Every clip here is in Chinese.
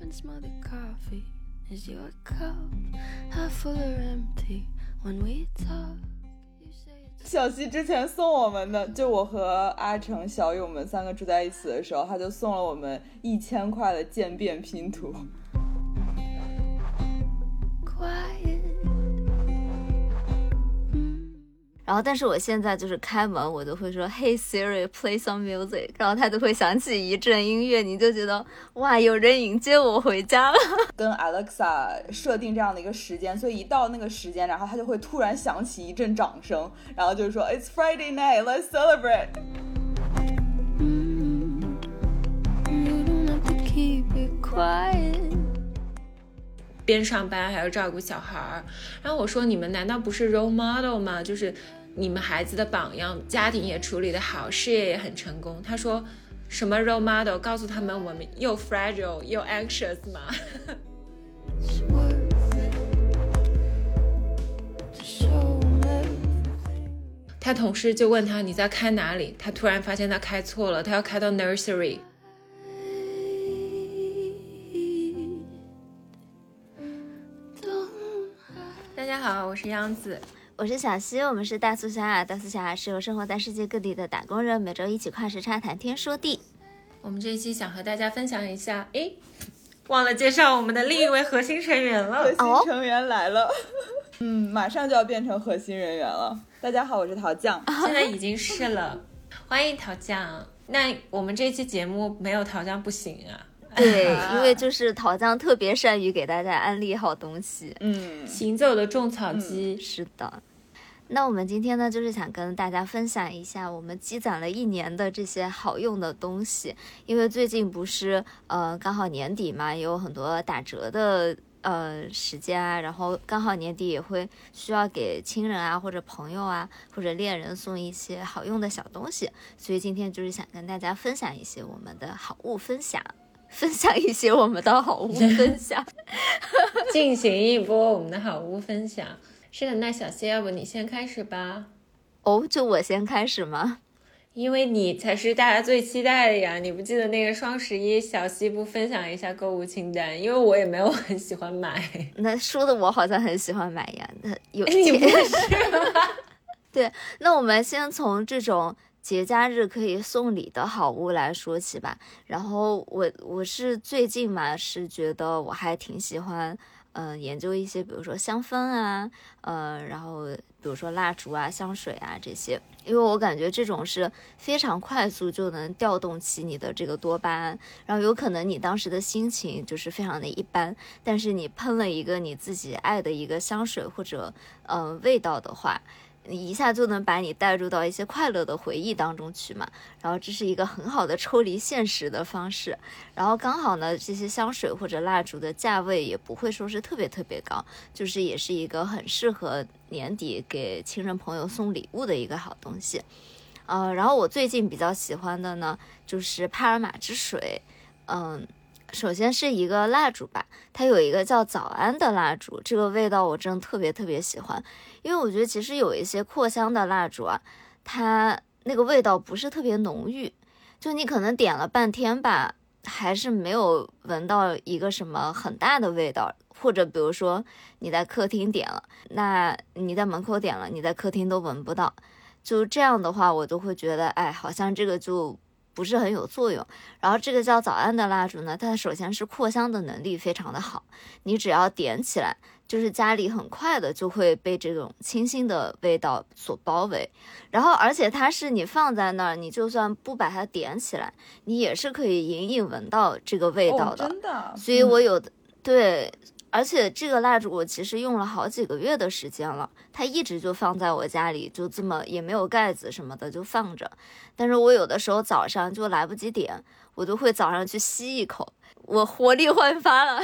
and smell the coffee. Is your cup half full or empty? When we talk, you say it's 小西之前送我们的，就我和阿成、小雨我们三个住在一起的时候，他就送了我们一千块的渐变拼图。然后，但是我现在就是开门，我都会说 “Hey Siri，play some music”，然后它就会响起一阵音乐，你就觉得哇，有人迎接我回家了。跟 Alexa 设定这样的一个时间，所以一到那个时间，然后它就会突然响起一阵掌声，然后就是说 It's Friday night, let's celebrate。You don't have to keep it quiet. 边上班还要照顾小孩儿。然后我说：“你们难道不是 role model 吗？就是你们孩子的榜样，家庭也处理得好，事业也很成功。”他说：“什么 role model？告诉他们我们又 fragile 又 anxious 嘛。他同事就问他：“你在开哪里？”他突然发现他开错了，他要开到 nursery。大家好，我是央子。我是小西，我们是大苏小雅。大苏小雅是由生活在世界各地的打工人，每周一起跨时差谈天说地。我们这一期想和大家分享一下，诶，忘了介绍我们的另一位核心成员了核。心成员来了，嗯，马上就要变成核心人员了。大家好，我是陶酱。现在已经是了，欢迎陶酱。那我们这期节目没有陶酱不行啊。对，因为就是桃酱特别善于给大家安利好东西。嗯，行走的种草机，是的。那我们今天呢，就是想跟大家分享一下我们积攒了一年的这些好用的东西，因为最近不是呃刚好年底嘛，也有很多打折的呃时间啊，然后刚好年底也会需要给亲人啊或者朋友啊或者恋人送一些好用的小东西，所以今天就是想跟大家分享一些我们的好物分享，分享一些我们的好物分享。进行一波我们的好物分享。是的，那小谢，要不你先开始吧，哦，就我先开始吗？因为你才是大家最期待的呀。你不记得那个双十一小西不分享一下购物清单？因为我也没有很喜欢买。那说的我好像很喜欢买呀，那有你不钱。是吗？对，那我们先从这种节假日可以送礼的好物来说起吧。然后我我是最近嘛，是觉得我还挺喜欢，嗯、研究一些，比如说香氛啊，呃，然后比如说蜡烛啊、香水啊这些，因为我感觉这种是非常快速就能调动起你的这个多巴胺，然后有可能你当时的心情就是非常的一般，但是你喷了一个你自己爱的一个香水或者嗯味道的话。你一下就能把你带入到一些快乐的回忆当中去嘛，然后这是一个很好的抽离现实的方式，然后刚好呢，这些香水或者蜡烛的价位也不会说是特别特别高，就是也是一个很适合年底给亲人朋友送礼物的一个好东西。呃，然后我最近比较喜欢的呢，就是帕尔玛之水，嗯。首先是一个蜡烛吧，它有一个叫早安的蜡烛，这个味道我真的特别特别喜欢，因为我觉得其实有一些扩香的蜡烛啊，它那个味道不是特别浓郁，就你可能点了半天吧，还是没有闻到一个什么很大的味道。或者比如说你在客厅点了，那你在门口点了，你在客厅都闻不到。就这样的话，我就会觉得，哎，好像这个就不是很有作用。然后这个叫早安的蜡烛呢，它首先是扩香的能力非常的好，你只要点起来，就是家里很快的就会被这种清新的味道所包围。然后而且它是你放在那儿，你就算不把它点起来，你也是可以隐隐闻到这个味道哦、的。真的。所以我有的、对。而且这个蜡烛我其实用了好几个月的时间了，它一直就放在我家里，就这么也没有盖子什么的就放着。但是我有的时候早上就来不及点，我就会早上去吸一口，我活力焕发了。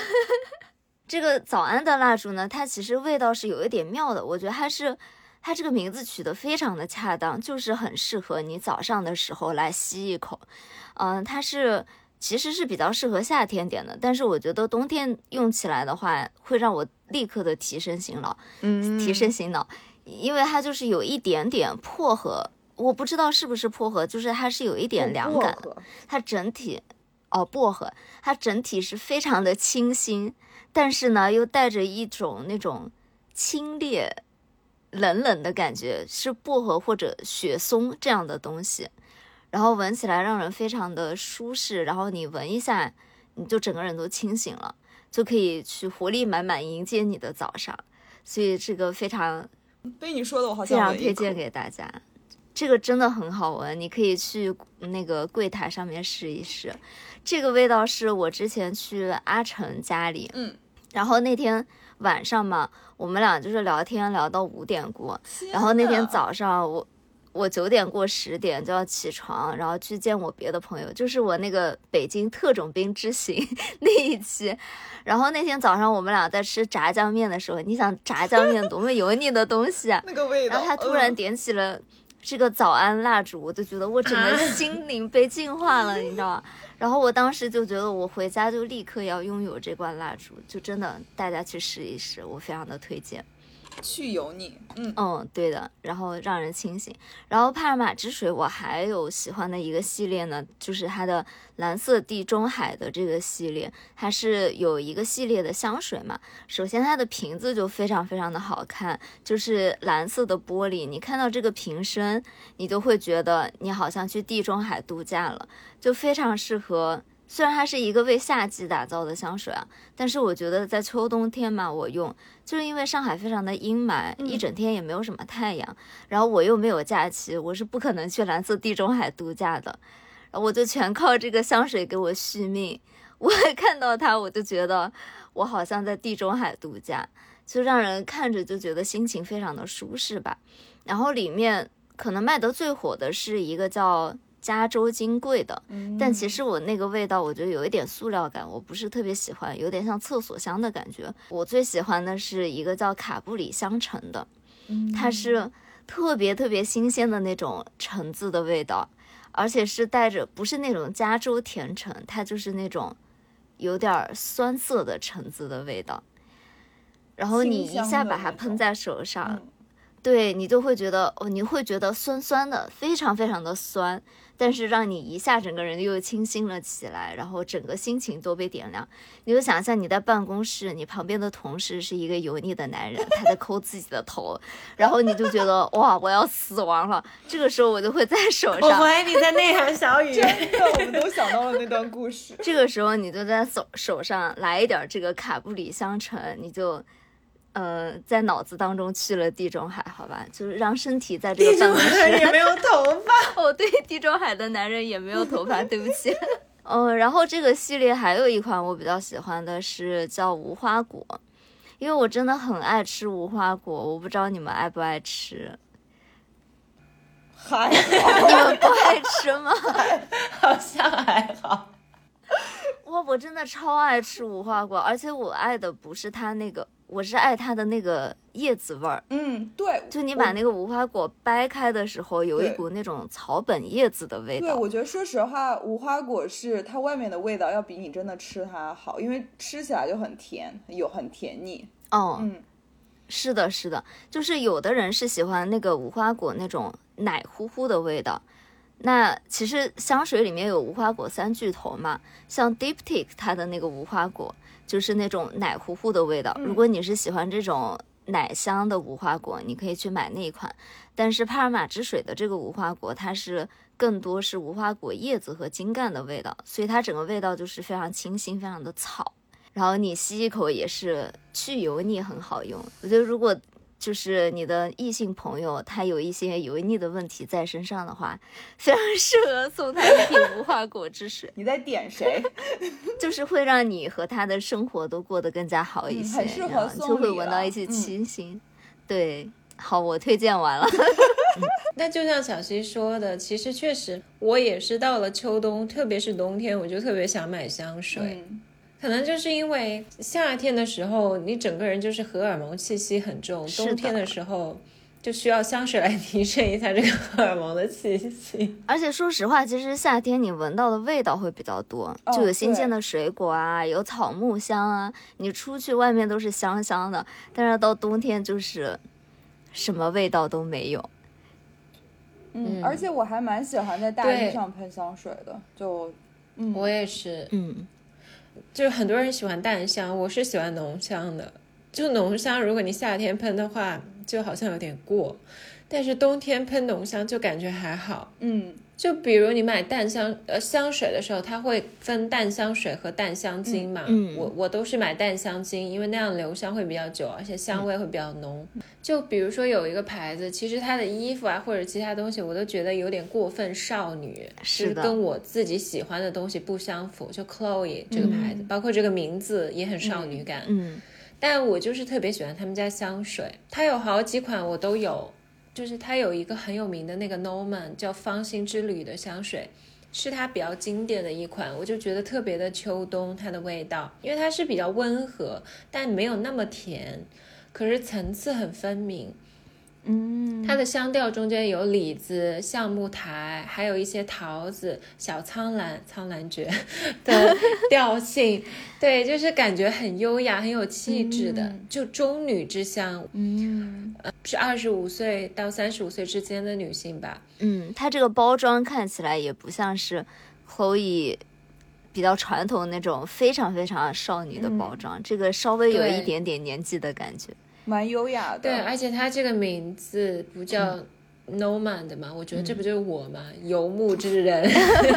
这个早安的蜡烛呢，它其实味道是有一点妙的，我觉得它是它这个名字取得非常的恰当，就是很适合你早上的时候来吸一口。嗯、它是。其实是比较适合夏天点的，但是我觉得冬天用起来的话，会让我立刻的提神醒脑，嗯，提神醒脑，因为它就是有一点点薄荷，我不知道是不是薄荷，就是它是有一点凉感，它整体。哦，薄荷，它整体是非常的清新，但是呢又带着一种那种清冽、冷冷的感觉，是薄荷或者雪松这样的东西，然后闻起来让人非常的舒适，然后你闻一下，你就整个人都清醒了，就可以去活力满满迎接你的早上，所以这个非常被你说的我好非像非常推荐给大家。这个真的很好闻，你可以去那个柜台上面试一试。这个味道是我之前去阿成家里，嗯，然后那天晚上嘛，我们俩就是聊天聊到五点过，然后那天早上我我九点过十点就要起床，然后去见我别的朋友，就是我那个北京特种兵之行 那一期。然后那天早上我们俩在吃炸酱面的时候，你想炸酱面多么油腻的东西啊！那个味道，然后他突然嗯点起了这个早安蜡烛，我就觉得我整个心灵被净化了，你知道吗？然后我当时就觉得我回家就立刻要拥有这罐蜡烛，就真的大家去试一试，我非常的推荐。去油腻，嗯，嗯，对的，然后让人清醒。然后帕尔玛之水，我还有喜欢的一个系列呢，就是它的蓝色地中海的这个系列，它是有一个系列的香水嘛。首先它的瓶子就非常非常的好看，就是蓝色的玻璃，你看到这个瓶身，你就会觉得你好像去地中海度假了，就非常适合。虽然它是一个为夏季打造的香水啊，但是我觉得在秋冬天嘛，我用就是因为上海非常的阴霾，一整天也没有什么太阳，然后我又没有假期，我是不可能去蓝色地中海度假的，然后我就全靠这个香水给我续命。我 看到它，我就觉得我好像在地中海度假，就让人看着就觉得心情非常的舒适吧。然后里面可能卖得最火的是一个叫加州金贵的，但其实我那个味道，我觉得有一点塑料感，我不是特别喜欢，有点像厕所香的感觉。我最喜欢的是一个叫卡布里香橙的，它是特别特别新鲜的那种橙子的味道，而且是带着不是那种加州甜橙，它就是那种有点儿酸涩的橙子的味道。然后你一下把它喷在手上，嗯对你就会觉得哦，你会觉得酸酸的，非常非常的酸，但是让你一下整个人又清新了起来，然后整个心情都被点亮。你就想象你在办公室，你旁边的同事是一个油腻的男人，他在抠自己的头，然后你就觉得哇，我要死亡了。这个时候我就会在手我上，怀疑你在内涵小雨。真的，我们都想到了那段故事。这个时候你就在手手上来一点这个卡布里香橙，你就。呃，在脑子当中去了地中海，好吧，就是让身体在这个地中办公室海也没有头发，我，对，地中海的男人也没有头发，对不起。嗯，然后这个系列还有一款我比较喜欢的是叫无花果，因为我真的很爱吃无花果，我不知道你们爱不爱吃，还你，们不爱吃吗？好像还好。哇，我真的超爱吃无花果，而且我爱的不是它那个，我是爱它的那个叶子味儿。嗯，对，就你把那个无花果掰开的时候，有一股那种草本叶子的味道对，我觉得说实话，无花果是它外面的味道要比你真的吃它好，因为吃起来就很甜，有很甜腻。哦，嗯，是的，是的，就是有的人是喜欢那个无花果那种奶乎乎的味道。那其实香水里面有无花果三巨头嘛，像 Diptyque 它的那个无花果就是那种奶糊糊的味道。如果你是喜欢这种奶香的无花果，你可以去买那一款。但是帕尔玛之水的这个无花果，它是更多是无花果叶子和茎干的味道，所以它整个味道就是非常清新，非常的草。然后你吸一口也是去油腻，很好用。我觉得如果就是你的异性朋友他有一些油腻的问题在身上的话，非常适合送他一瓶无花果汁水，你在点谁？就是会让你和他的生活都过得更加好一些，嗯很适你知道吗合送就会闻到一些嗯清新。对，好，我推荐完了。那就像小溪说的，其实确实，我也是到了秋冬，特别是冬天，我就特别想买香水。嗯，可能就是因为夏天的时候，你整个人就是荷尔蒙气息很重，冬天的时候就需要香水来提升一下这个荷尔蒙的气息。而且说实话，其实夏天你闻到的味道会比较多，哦就有新鲜的水果啊，有草木香啊，你出去外面都是香香的，但是到冬天就是什么味道都没有。嗯，嗯而且我还蛮喜欢在大对衣上喷香水的，就嗯，我也是，嗯，就很多人喜欢淡香，我是喜欢浓香的。就浓香，如果你夏天喷的话，就好像有点过，但是冬天喷浓香就感觉还好。嗯就比如你买淡香呃香水的时候，它会分淡香水和淡香精嘛。嗯嗯我我都是买淡香精，因为那样留香会比较久，而且香味会比较浓。就比如说有一个牌子，其实它的衣服啊或者其他东西，我都觉得有点过分少女，是的就是跟我自己喜欢的东西不相符。就 Chloe 这个牌子，包括这个名字也很少女感。嗯但我就是特别喜欢他们家香水，它有好几款我都有，就是它有一个很有名的那个 Norman 叫芳心之旅的香水，是它比较经典的一款，我就觉得特别的秋冬它的味道，因为它是比较温和，但没有那么甜，可是层次很分明。嗯，它的香调中间有李子、橡木苔，还有一些桃子、小苍兰、苍兰诀 的调性，对，就是感觉很优雅、很有气质的，嗯。就中女之香，嗯。是二十五岁到三十五岁之间的女性吧。嗯，它这个包装看起来也不像是 Chloe 比较传统那种非常非常少女的包装，这个稍微有一点点年纪的感觉。蛮优雅的。对，而且它这个名字不叫 Noman 的嘛，我觉得这不就是我嘛，游牧之人。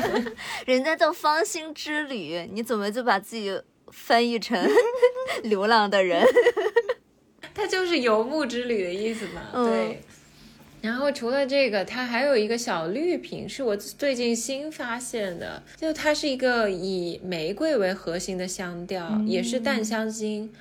人家叫芳心之旅，你怎么就把自己翻译成 流浪的人？它就是游牧之旅的意思嘛。嗯对。然后除了这个，它还有一个小绿瓶，是我最近新发现的，就它是一个以玫瑰为核心的香调，也是淡香精。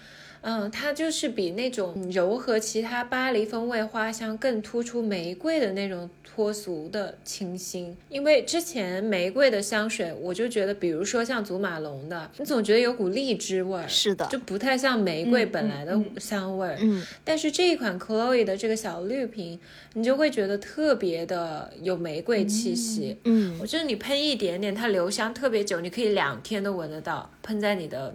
嗯，它就是比那种柔和其他巴黎风味花香更突出玫瑰的那种脱俗的清新。因为之前玫瑰的香水，我就觉得，比如说像祖马龙的，你总觉得有股荔枝味儿，是的就不太像玫瑰嗯本来的嗯香味儿。嗯但是这一款 Chloe 的这个小绿瓶，你就会觉得特别的有玫瑰气息。嗯我觉得你喷一点点，它留香特别久，你可以两天都闻得到，喷在你的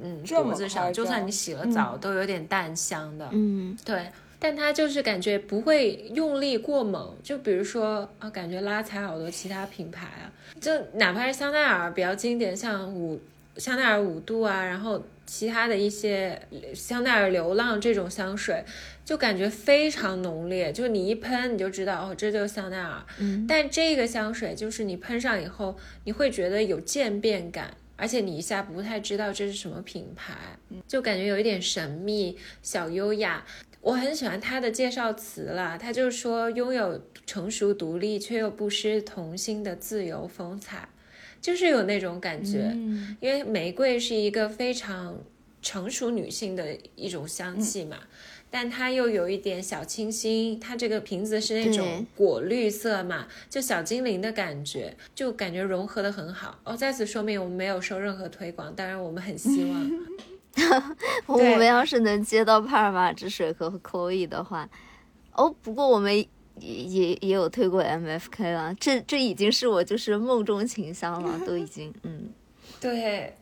嗯脖子上，就算你洗了澡，都有点淡香的。嗯对，但它就是感觉不会用力过猛，就比如说啊，感觉拉踩好多其他品牌啊，就哪怕是香奈儿比较经典，像五香奈儿五度啊，然后其他的一些香奈儿流浪这种香水，就感觉非常浓烈，就你一喷你就知道哦，这就是香奈儿。嗯但这个香水就是你喷上以后，你会觉得有渐变感，而且你一下不太知道这是什么品牌，就感觉有一点神秘、小优雅。我很喜欢它的介绍词啦，它就是说拥有成熟独立却又不失童心的自由风采，就是有那种感觉。嗯因为玫瑰是一个非常成熟女性的一种香气嘛，但它又有一点小清新，它这个瓶子是那种果绿色嘛，就小精灵的感觉，就感觉融合的很好。哦，再次说明我们没有收任何推广，当然我们很希望。我们要是能接到帕尔玛之水和 Chloe 的话，哦，不过我们也也也有推过 MFK 了，这这已经是我就是梦中情香了，都已经嗯 对，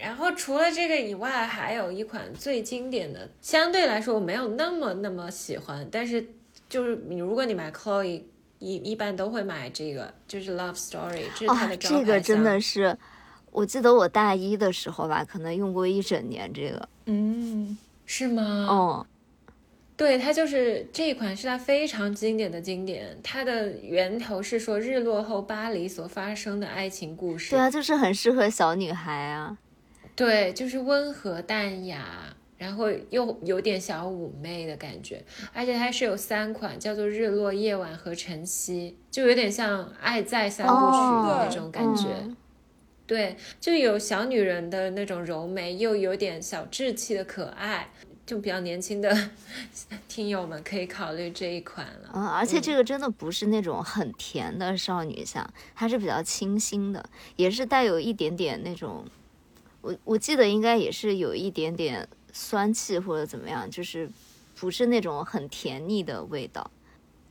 然后除了这个以外，还有一款最经典的，相对来说我没有那么那么喜欢，但是就是你如果你买 Chloe。一一般都会买这个，就是 Love Story，这是它啊的，招牌这个真的是，我记得我大一的时候吧，可能用过一整年这个，嗯，是吗？哦，对，它就是这一款是它非常经典的经典，它的源头是说日落后巴黎所发生的爱情故事。对啊，就是很适合小女孩啊，对，就是温和淡雅，然后又有点小妩媚的感觉，而且它是有三款，叫做日落、夜晚和晨曦，就有点像《爱在三部曲》哦的那种感觉。嗯对，就有小女人的那种柔美，又有点小稚气的可爱，就比较年轻的 听友们可以考虑这一款了。嗯，而且这个真的不是那种很甜的少女香，它是比较清新的，也是带有一点点那种，我我记得应该也是有一点点酸气或者怎么样，就是不是那种很甜腻的味道。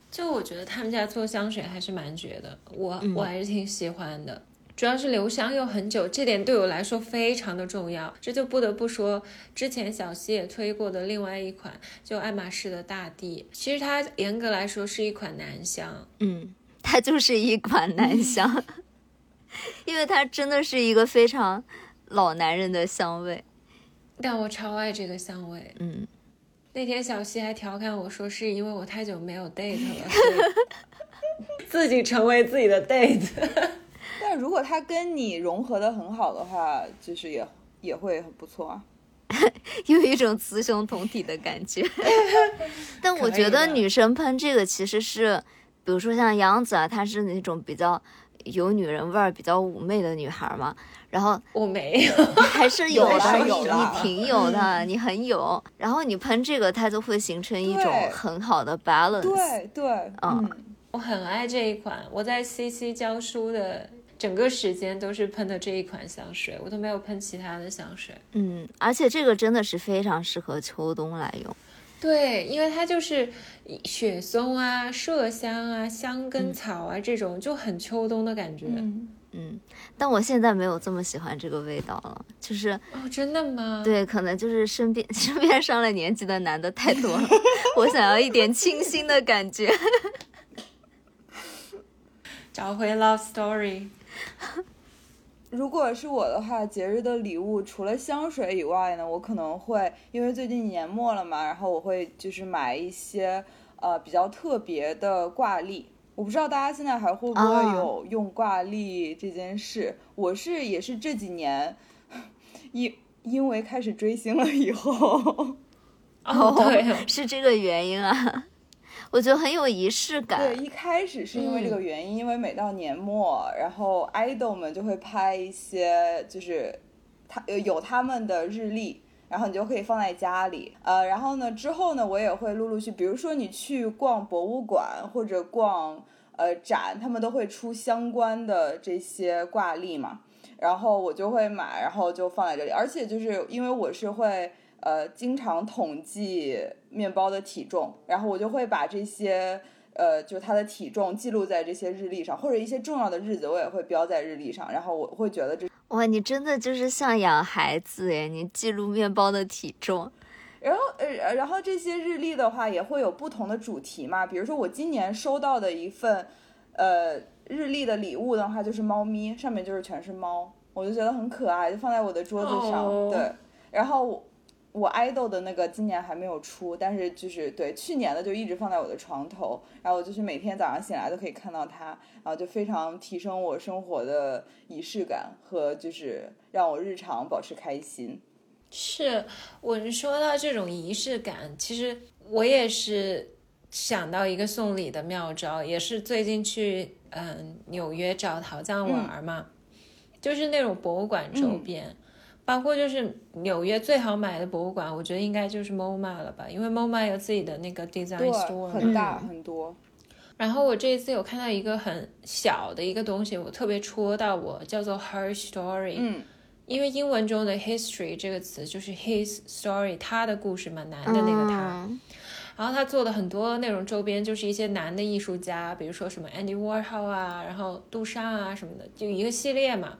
就我觉得他们家做香水还是蛮绝的，我、嗯我还是挺喜欢的。主要是留香又很久，这点对我来说非常的重要。这就不得不说，之前小溪也推过的另外一款，就爱马仕的大地。其实它严格来说是一款男香，嗯，它就是一款男香。因为它真的是一个非常老男人的香味。但我超爱这个香味。嗯，那天小西还调侃我说，是因为我太久没有 date 了，自己成为自己的 date。但如果他跟你融合的很好的话，就是也也会很不错啊。有一种雌雄同体的感觉。但我觉得女生喷这个其实是，比如说像杨子啊，她是那种比较有女人味儿、比较妩媚的女孩嘛。然后我没有，还是有有的，你啦有你挺有的，你很有。然后你喷这个，它就会形成一种很好的 balance。对对，嗯，我很爱这一款。我在 CC 教书的整个时间都是喷的这一款香水，我都没有喷其他的香水。嗯，而且这个真的是非常适合秋冬来用。对，因为它就是雪松啊、麝香啊、香根草啊、这种，就很秋冬的感觉。嗯嗯，但我现在没有这么喜欢这个味道了，就是哦，真的吗？，对，可能就是身边 身边上了年纪的男的太多了，我想要一点清新的感觉。找回 Love Story。如果是我的话，节日的礼物除了香水以外呢，我可能会因为最近年末了嘛，然后我会就是买一些呃比较特别的挂历。我不知道大家现在还会不会啊有用挂历这件事。我是也是这几年 因因为开始追星了以后，哦，对，是这个原因啊，我觉得很有仪式感。对，一开始是因为这嗯个原因，因为每到年末，然后 idol 们就会拍一些，就是他有有他们的日历，然后你就可以放在家里。呃，然后呢，之后呢，我也会陆陆续，比如说你去逛博物馆或者逛呃展，他们都会出相关的这些挂历嘛，然后我就会买，然后就放在这里。而且就是因为我是会。呃，经常统计面包的体重，然后我就会把这些呃，就是它的体重记录在这些日历上，或者一些重要的日子我也会标在日历上，然后我会觉得这，哇，你真的就是像养孩子耶！你记录面包的体重，然后呃，然后这些日历的话也会有不同的主题嘛，比如说我今年收到的一份呃日历的礼物的话，就是猫咪，上面就是全是猫，我就觉得很可爱，就放在我的桌子上，哦对，然后我。我 idol 的那个今年还没有出，但是就是对去年的就一直放在我的床头，然后我就是每天早上醒来都可以看到它，然后就非常提升我生活的仪式感和就是让我日常保持开心。是我是说到这种仪式感，其实我也是想到一个送礼的妙招，也是最近去嗯纽约找陶匠玩嘛，就是那种博物馆周边。包括就是纽约最好买的博物馆，我觉得应该就是 MoMA 了吧，因为 MoMA 有自己的那个 design 对 store，，很大嗯很多。然后我这一次有看到一个很小的一个东西，我特别戳到我，叫做 Her Story。嗯，因为英文中的 history 这个词就是 his story，他的故事嘛，男的那个他。嗯然后他做的很多那种周边，就是一些男的艺术家，比如说什么 Andy Warhol 啊，然后杜尚啊什么的，就一个系列嘛。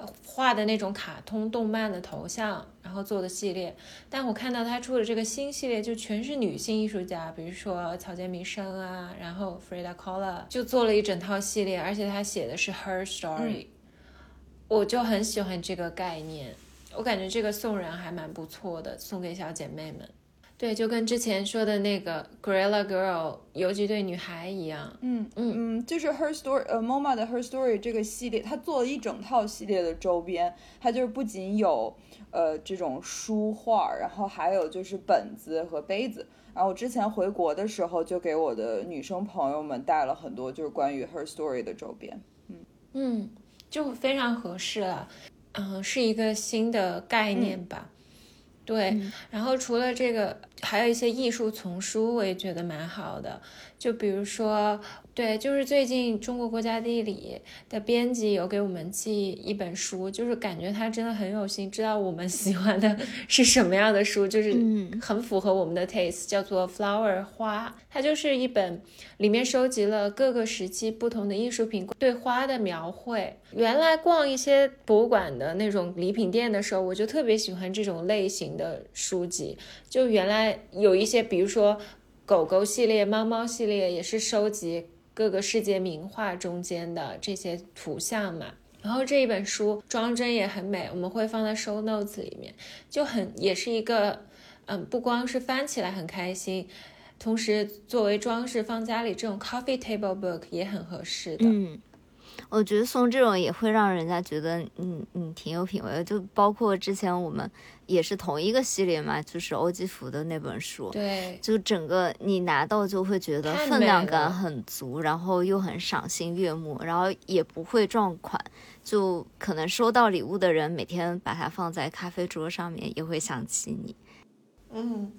呃画的那种卡通动漫的头像，然后做的系列。但我看到他出的这个新系列，就全是女性艺术家，比如说草间弥生啊，然后 Frida Kahlo 就做了一整套系列，而且他写的是 her story，、我就很喜欢这个概念。我感觉这个送人还蛮不错的，送给小姐妹们。对，就跟之前说的那个 Gorilla Girl 游击队女孩一样。嗯嗯嗯就是 Her Story，呃，MoMA 的 Her Story 这个系列，它做了一整套系列的周边，它就是不仅有呃这种书画，然后还有就是本子和杯子。然后我之前回国的时候，就给我的女生朋友们带了很多就是关于 Her Story 的周边。嗯，就非常合适了。嗯，是一个新的概念吧。对，然后除了这个，还有一些艺术丛书，我也觉得蛮好的。就比如说，对，就是最近中国国家地理的编辑有给我们寄一本书，就是感觉他真的很有心，知道我们 喜欢的是什么样的书，就是嗯很符合我们的 taste，叫做《Flower 花》，它就是一本里面收集了各个时期不同的艺术品对花的描绘。原来逛一些博物馆的那种礼品店的时候，我就特别喜欢这种类型的书籍。就原来有一些，比如说狗狗系列、猫猫系列，也是收集各个世界名画中间的这些图像嘛。然后这一本书装帧也很美，我们会放在 show notes 里面，就很也是一个，嗯，不光是翻起来很开心，同时作为装饰放家里这种 coffee table book 也很合适的。嗯，我觉得送这种也会让人家觉得嗯嗯挺有品味的，就包括之前我们也是同一个系列嘛，就是欧几福的那本书，对，就整个你拿到就会觉得分量感很足，然后又很赏心悦目，然后也不会撞款，就可能收到礼物的人每天把它放在咖啡桌上面也会想起你。嗯，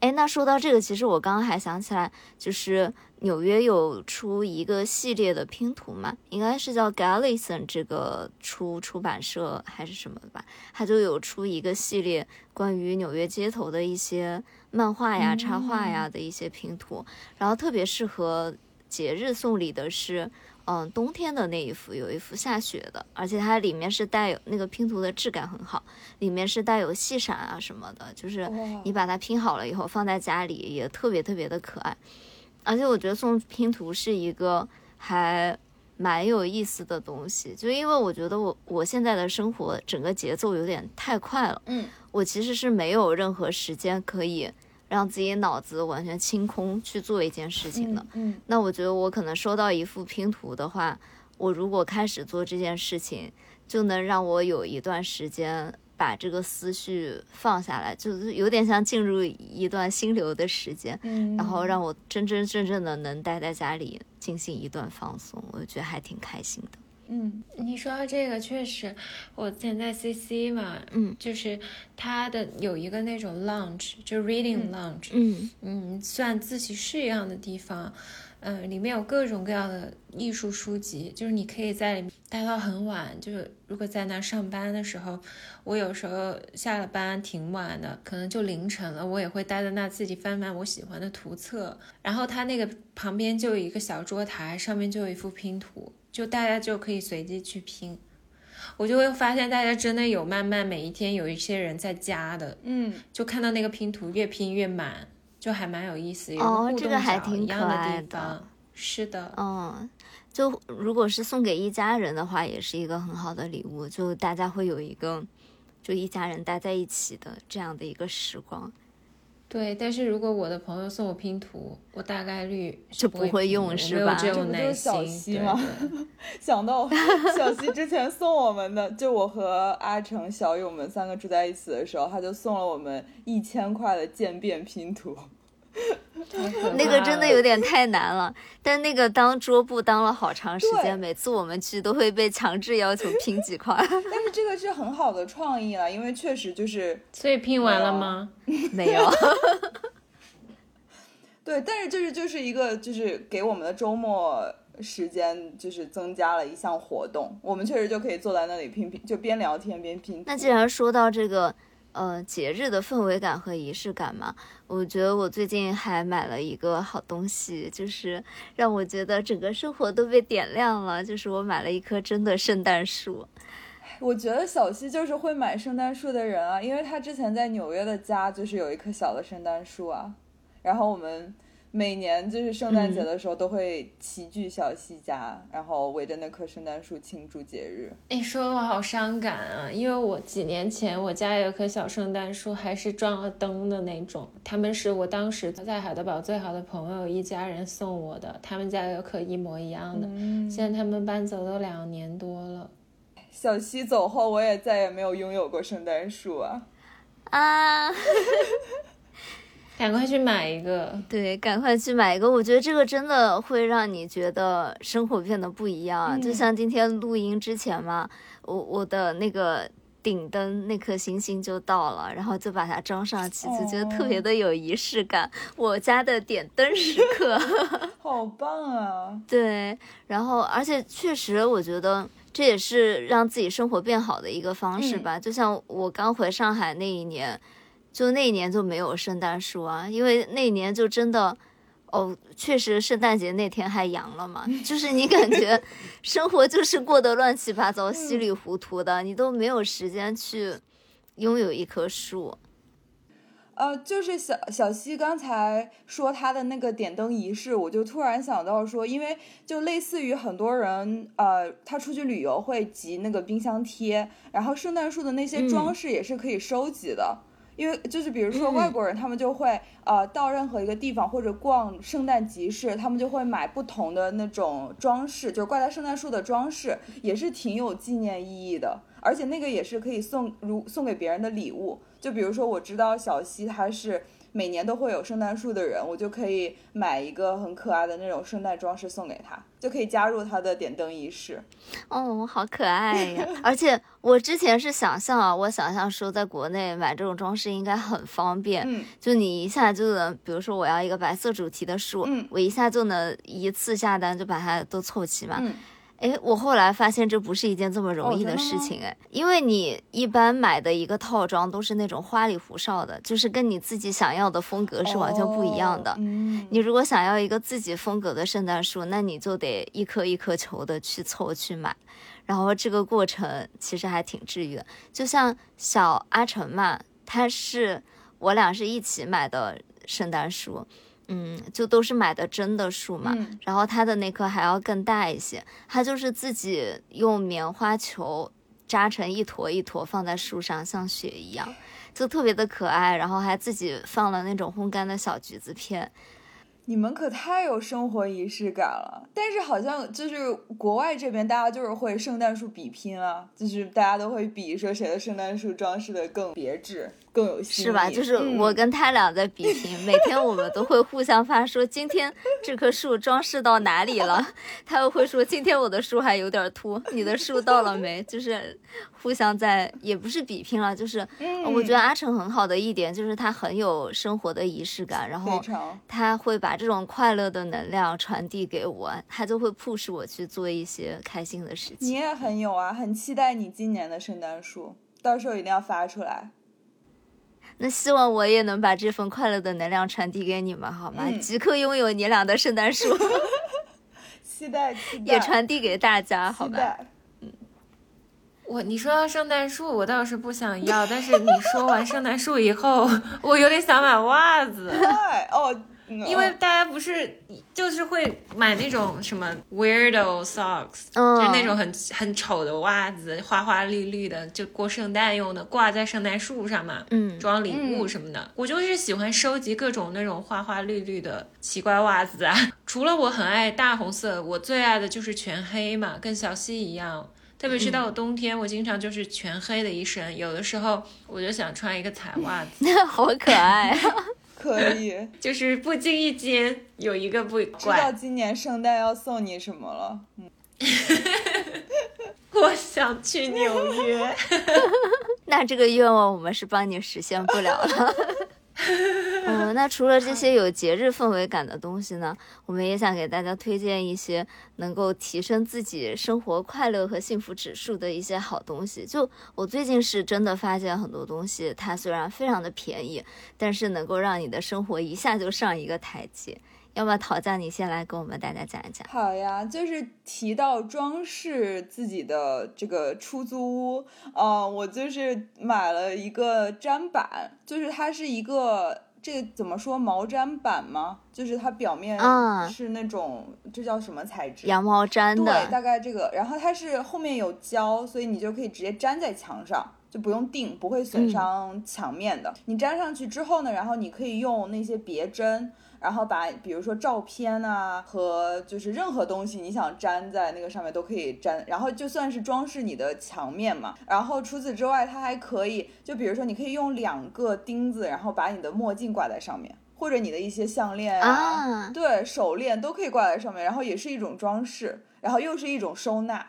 哎，那说到这个，其实我刚刚还想起来，就是纽约有出一个系列的拼图嘛，应该是叫 Gallison 这个出出版社还是什么的吧，它就有出一个系列关于纽约街头的一些漫画呀、插画呀的一些拼图，然后特别适合节日送礼的是。嗯，冬天的那一幅有一幅下雪的，而且它里面是带有那个拼图的质感很好，里面是带有细闪啊什么的，就是你把它拼好了以后放在家里也特别特别的可爱。而且我觉得送拼图是一个还蛮有意思的东西，就因为我觉得我我现在的生活整个节奏有点太快了，嗯，我其实是没有任何时间可以让自己脑子完全清空去做一件事情的。嗯那我觉得我可能收到一副拼图的话，我如果开始做这件事情，就能让我有一段时间把这个思绪放下来，就是有点像进入一段心流的时间，嗯，然后让我真真正正的能待在家里进行一段放松，我觉得还挺开心的。嗯你说到这个，确实，我之前在 CC 嘛，嗯。就是它的有一个那种 lounge，就 reading 嗯 lounge，嗯。嗯，算自习室一样的地方，嗯，里面有各种各样的艺术书籍，就是你可以在里面待到很晚。就是如果在那上班的时候，我有时候下了班挺晚的，可能就凌晨了，我也会待在那自己翻翻我喜欢的图册。然后它那个旁边就有一个小桌台，上面就有一幅拼图，就大家就可以随机去拼。我就会发现大家真的有慢慢每一天有一些人在加的，嗯就看到那个拼图越拼越满，就还蛮有意思，有互动哦这个还角挺一样的可爱的。是的，嗯，就如果是送给一家人的话，也是一个很好的礼物，就大家会有一个就一家人待在一起的这样的一个时光。对。但是如果我的朋友送我拼图，我大概率是不就不会用是吧这这不就是种小心。对溪吗 想到小西之前送我们的，就我和阿成、小雨我们三个住在一起的时候，他就送了我们一千块的渐变拼图。那个真的有点太难了，但那个当桌布当了好长时间，每次我们去都会被强制要求拼几块。但是这个是很好的创意了，因为确实就是所以拼完了吗？没有，对，但是就是就是一个就是给我们的周末时间就是增加了一项活动，我们确实就可以坐在那里拼拼，就边聊天边拼。那既然说到这个呃节日的氛围感和仪式感嘛，我觉得我最近还买了一个好东西，就是让我觉得整个生活都被点亮了，就是我买了一棵真的圣诞树。我觉得小西就是会买圣诞树的人啊，因为他之前在纽约的家就是有一棵小的圣诞树啊，然后我们每年就是圣诞节的时候都会齐聚小西家，然后围着那棵圣诞树庆祝节日。你，说的我好伤感啊！因为我几年前我家有棵小圣诞树，还是装了灯的那种。他们是我当时在海德堡最好的朋友一家人送我的，他们家有棵一模一样的。嗯，现在他们搬走都两年多了。小西走后，我也再也没有拥有过圣诞树啊。啊，赶快去买一个。对，赶快去买一个。我觉得这个真的会让你觉得生活变得不一样啊。就嗯像今天录音之前嘛，我我的那个顶灯那颗星星就到了，然后就把它装上去，就觉得特别哦的有仪式感。我家的点灯时刻。好棒啊！对，然后而且确实，我觉得这也是让自己生活变好的一个方式嗯吧。就像我刚回上海那一年，就那一年就没有圣诞树啊，因为那一年就真的。哦，确实，圣诞节那天还阳了嘛，就是你感觉 生活就是过得乱七八糟、稀里糊涂的，你都没有时间去拥有一棵树。呃，就是小小西刚才说他的那个点灯仪式，我就突然想到说，因为就类似于很多人，呃，他出去旅游会集那个冰箱贴，然后圣诞树的那些装饰也是可以收集的。因为就是比如说外国人，他们就会呃到任何一个地方或者逛圣诞集市，他们就会买不同的那种装饰，就是挂在圣诞树的装饰，也是挺有纪念意义的。而且那个也是可以送如送给别人的礼物。就比如说我知道小西他是。每年都会有圣诞树的人，我就可以买一个很可爱的那种圣诞装饰送给他，就可以加入他的点灯仪式。哦，好可爱呀！而且我之前是想象啊，我想象说在国内买这种装饰应该很方便，嗯，就你一下就能，比如说我要一个白色主题的树，嗯，我一下就能一次下单就把它都凑齐嘛。嗯。哎，我后来发现这不是一件这么容易的事情哎，因为你一般买的一个套装都是那种花里胡哨的，就是跟你自己想要的风格是完全不一样的。嗯，你如果想要一个自己风格的圣诞树，那你就得一颗一颗球的去凑去买，然后这个过程其实还挺治愈的。就像小阿成嘛，他是我俩是一起买的圣诞树。嗯，就都是买的真的树嘛，然后它的那棵还要更大一些，它就是自己用棉花球扎成一坨一坨放在树上，像雪一样，就特别的可爱，然后还自己放了那种烘干的小橘子片。你们可太有生活仪式感了，但是好像就是国外这边大家就是会圣诞树比拼啊，就是大家都会比说谁的圣诞树装饰的更别致。更有戏是吧？就是我跟他俩在比拼，每天我们都会互相发说今天这棵树装饰到哪里了，他又会说今天我的树还有点秃，你的树到了没？就是互相在也不是比拼了，就是我觉得阿成很好的一点就是他很有生活的仪式感，然后他会把这种快乐的能量传递给我，他就会 push 我去做一些开心的事情。你也很有啊，很期待你今年的圣诞树，到时候一定要发出来。那希望我也能把这份快乐的能量传递给你们，好吗？即刻拥有你俩的圣诞树 期待期待，也传递给大家，好吧？嗯，我你说圣诞树，我倒是不想要，但是你说完圣诞树以后，我有点想买袜子。对哦。因为大家不是就是会买那种什么 weirdo socks，就是那种很很丑的袜子，花花绿绿的，就过圣诞用的，挂在圣诞树上嘛，嗯，装礼物什么的。我就是喜欢收集各种那种花花绿绿的奇怪袜子啊。除了我很爱大红色，我最爱的就是全黑嘛，跟小溪一样。特别是到了冬天，我经常就是全黑的一身，有的时候我就想穿一个彩袜子，好可爱。可以，就是不经意间有一个不知道今年圣诞要送你什么了。嗯，我想去纽约。那这个愿望我们是帮你实现不了了。嗯，那除了这些有节日氛围感的东西呢，我们也想给大家推荐一些能够提升自己生活快乐和幸福指数的一些好东西。就我最近是真的发现很多东西，它虽然非常的便宜，但是能够让你的生活一下就上一个台阶。要不要讨价？你先来跟我们大家讲一讲。好呀，就是提到装饰自己的这个出租屋，嗯，我就是买了一个砧板，就是它是一个这个怎么说毛毡板吗？就是它表面是那种这叫什么材质？羊毛毡的。对，大概这个。然后它是后面有胶，所以你就可以直接粘在墙上，就不用钉，不会损伤墙面的。你粘上去之后呢，然后你可以用那些别针。然后把比如说照片啊和就是任何东西你想粘在那个上面都可以粘，然后就算是装饰你的墙面嘛。然后除此之外，它还可以就比如说你可以用两个钉子，然后把你的墨镜挂在上面，或者你的一些项链啊，对手链都可以挂在上面，然后也是一种装饰，然后又是一种收纳。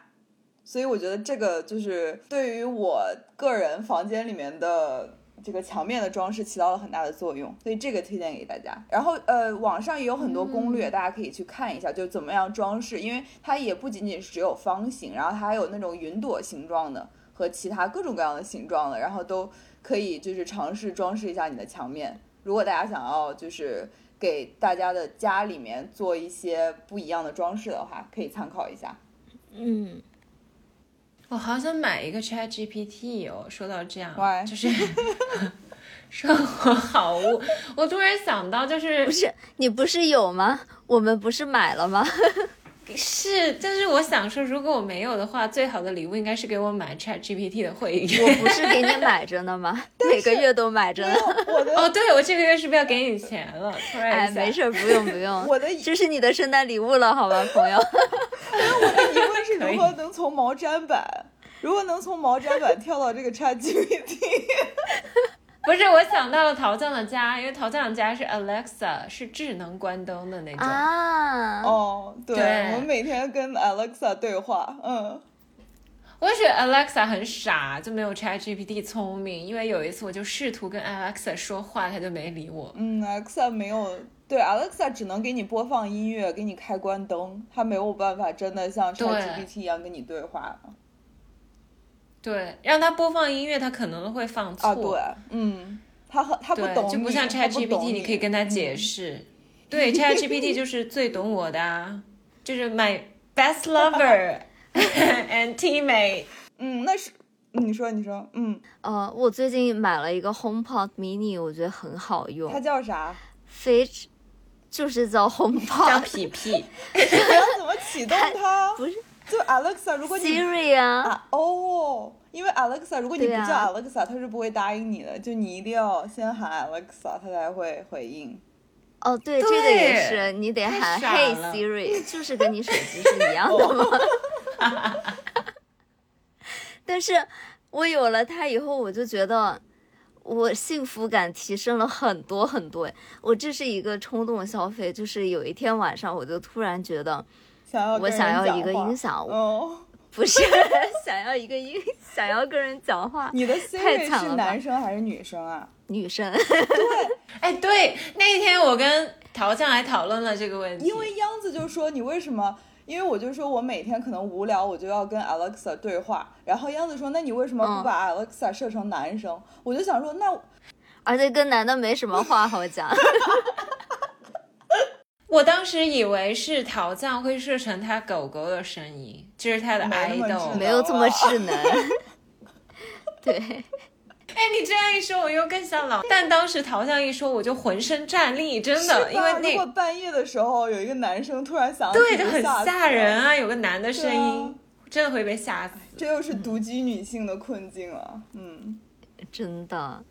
所以我觉得这个就是对于我个人房间里面的。这个墙面的装饰起到了很大的作用，所以这个推荐给大家。然后呃，网上也有很多攻略，大家可以去看一下，就怎么样装饰，因为它也不仅仅是只有方形，然后它还有那种云朵形状的和其他各种各样的形状的，然后都可以就是尝试装饰一下你的墙面。如果大家想要就是给大家的家里面做一些不一样的装饰的话，可以参考一下。嗯。我好想买一个 Chat GPT 哦！说到这样，就是 生活好物，我突然想到，就是不是你不是有吗？我们不是买了吗？是，但是我想说，如果我没有的话，最好的礼物应该是给我买 Chat GPT 的会员。我不是给你买着呢吗？每个月都买着呢。我的哦，对，我这个月是不是要给你钱了？突然哎，没事儿，不用不用。我的这是你的圣诞礼物了，好吧，朋友。我的疑问是如何能从毛毡板，如何能从毛毡板跳到这个 ChatGPT？不是，我想到了陶酱的家，因为陶酱的家是 Alexa，是智能关灯的那种。啊，哦，对，对我们每天跟 Alexa 对话，嗯，我觉得 Alexa 很傻，就没有 Chat GPT 聪明。因为有一次我就试图跟 Alexa 说话，它就没理我。嗯，Alexa 没有，对，Alexa 只能给你播放音乐，给你开关灯，它没有办法真的像 ChatGPT 一样跟你对话。对，让他播放音乐，他可能会放错。啊，对，嗯，他很他不，懂，就不像 ChatGPT，你可以跟他解释。对，Chat GPT 就是最懂我的啊，就是 my best lover and teammate。嗯，那是你说你说，嗯，呃，我最近买了一个 HomePod Mini，我觉得很好用它，叫啥？非就是叫叫 HomePod 皮皮，我要 怎么启动它？不是就 Alexa，如果你 Siri 啊，啊哦，因为 Alexa，如果你不叫 Alexa，它是不会答应你的，就你一定要先喊 Alexa，它才会回应。哦，对，这个对也是，你得喊傻 Hey Siri，就是跟你手机是一样的嘛。但是我有了它以后，我就觉得我幸福感提升了很多很多。我这是一个冲动消费，就是有一天晚上，我就突然觉得，我想要我想要一个音响，哦，不是 想要一个音，想要跟人讲话。你的太 Siri 是男生还是女生啊？女生，对 哎，对，那一天我跟陶酱还讨论了这个问题，因为央子就说你为什么？因为我就说我每天可能无聊，我就要跟 Alexa 对话。然后央子说，那你为什么不嗯把 Alexa 设成男生？我就想说，那而且跟男的没什么话好讲。我当时以为是陶酱会设成他狗狗的声音，这是他的没那么智 idol 能。没有这么智能。对，哎，你这样一说，我又更像老。但当时陶酱一说，我就浑身战栗，真的，因为如果那半夜的时候有一个男生突然想起，对就很吓人。啊，有个男的声音，真的会被吓死。这又是独居女性的困境了。嗯，真的。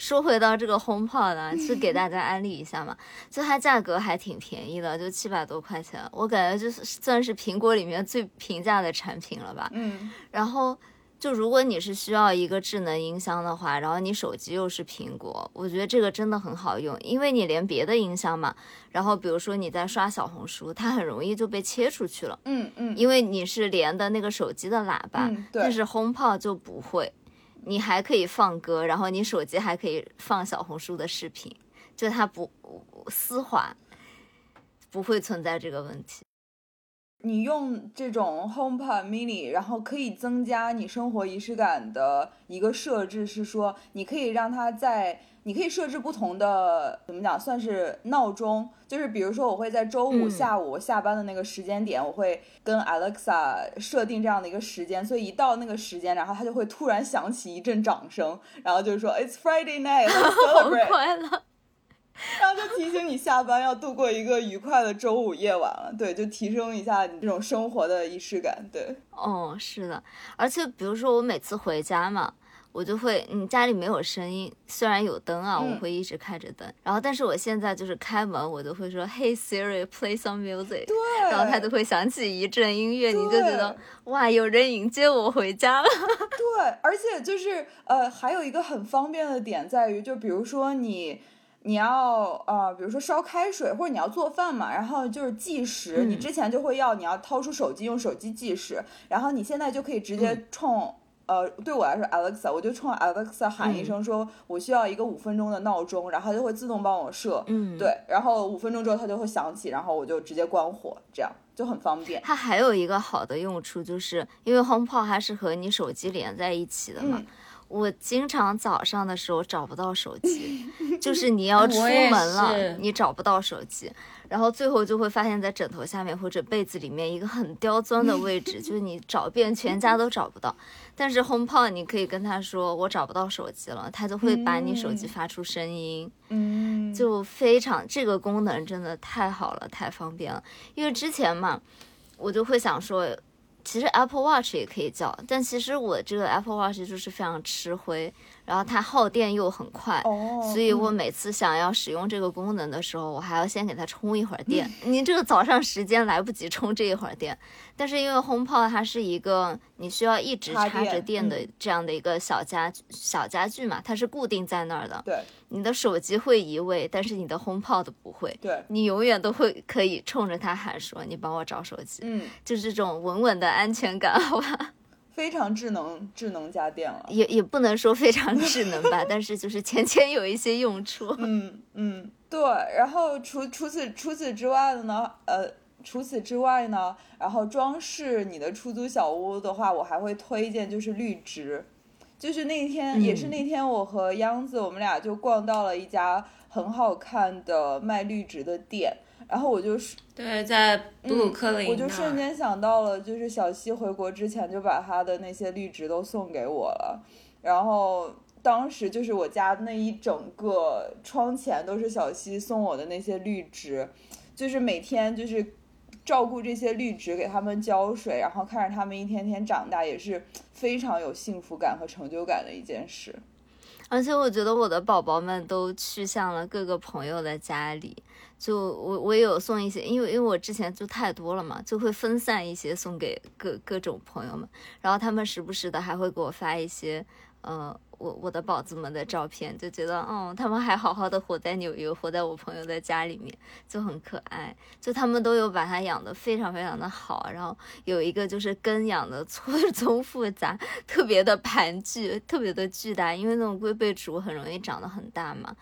说回到这个 HomePod 呢，是给大家安利一下嘛，就它价格还挺便宜的，就七百多块钱，我感觉就是算是苹果里面最平价的产品了吧。嗯，然后就如果你是需要一个智能音箱的话，然后你手机又是苹果，我觉得这个真的很好用，因为你连别的音箱嘛，然后比如说你在刷小红书，它很容易就被切出去了，嗯嗯，因为你是连的那个手机的喇叭，嗯但是 HomePod 就不会，你还可以放歌，然后你手机还可以放小红书的视频，就它不丝滑，不会存在这个问题。你用这种 HomePod Mini，然后可以增加你生活仪式感的一个设置是说，你可以让它在，你可以设置不同的怎么讲，算是闹钟，就是比如说我会在周五嗯。下午下班的那个时间点，我会跟 Alexa 设定这样的一个时间，所以一到那个时间，然后它就会突然响起一阵掌声，然后就是说 It's Friday night, let's 好 celebrate。快乐。然后就提醒你下班要度过一个愉快的周五夜晚了，对，就提升一下你这种生活的仪式感，对，哦，是的，而且比如说我每次回家嘛，我就会，嗯，家里没有声音，虽然有灯啊，嗯。我会一直开着灯，然后但是我现在就是开门，我都会说，Hey Siri，play some music，对，然后它就会响起一阵音乐，你就觉得哇，有人迎接我回家了。对，而且就是呃，还有一个很方便的点在于，就比如说你。你要呃，比如说烧开水，或者你要做饭嘛，然后就是计时，你嗯。之前就会要你要掏出手机用手机计时，然后你现在就可以直接冲、呃，对我来说 Alexa，我就冲 Alexa 喊一声说，我需要一个五分钟的闹钟，然后它就会自动帮我设，嗯，对，然后五分钟之后它就会响起，然后我就直接关火，这样就很方便。它还有一个好的用处，就是因为 HomePod 它是和你手机连在一起的嘛。嗯我经常早上的时候找不到手机，就是你要出门了，你找不到手机，然后最后就会发现，在枕头下面或者被子里面一个很刁钻的位置，就是你找遍全家都找不到。但是 HomePod 你可以跟他说我找不到手机了，他就会把你手机嗯发出声音，嗯，就非常这个功能真的太好了，太方便了。因为之前嘛，我就会想说。其实 Apple Watch 也可以叫，但其实我这个 Apple Watch 就是非常吃灰，然后它耗电又很快，哦，所以我嗯每次想要使用这个功能的时候，我还要先给它充一会儿电。你这个早上时间来不及充这一会儿电，但是因为 HomePod 它是一个你需要一直插插着电电的嗯这样的一个小家小家具嘛，它是固定在那儿的。对你的手机会移位，但是你的 HomePod 不会。对，你永远都会可以冲着它喊说：“你帮我找手机。嗯，就是这种稳稳的安全感，好吧？非常智能智能家电了。也也不能说非常智能吧，但是就是浅浅有一些用处。嗯嗯，对。然后除除此除此之外的呢，呃，除此之外呢，然后装饰你的出租小屋的话，我还会推荐就是绿植。就是那天，也是嗯那天，我和央子我们俩就逛到了一家很好看的卖绿植的店，然后我就是对，在布鲁克林、嗯我就瞬间想到了，就是小西回国之前就把他的那些绿植都送给我了，然后当时就是我家那一整个窗前都是小西送我的那些绿植，就是每天就是照顾这些绿植，给它们浇水，然后看着它们一天天长大，也是非常有幸福感和成就感的一件事。而且我觉得我的宝宝们都去向了各个朋友的家里，就我我也有送一些，因为因为我之前就太多了嘛，就会分散一些送给各各种朋友们，然后他们时不时的还会给我发一些，呃，我我的宝子们的照片，就觉得哦，他们还好好的活在纽约，活在我朋友的家里面，就很可爱，就他们都有把它养得非常非常的好，然后有一个就是根养的错综复杂，特别的盘踞，特别的巨大，因为那种龟背竹很容易长得很大嘛。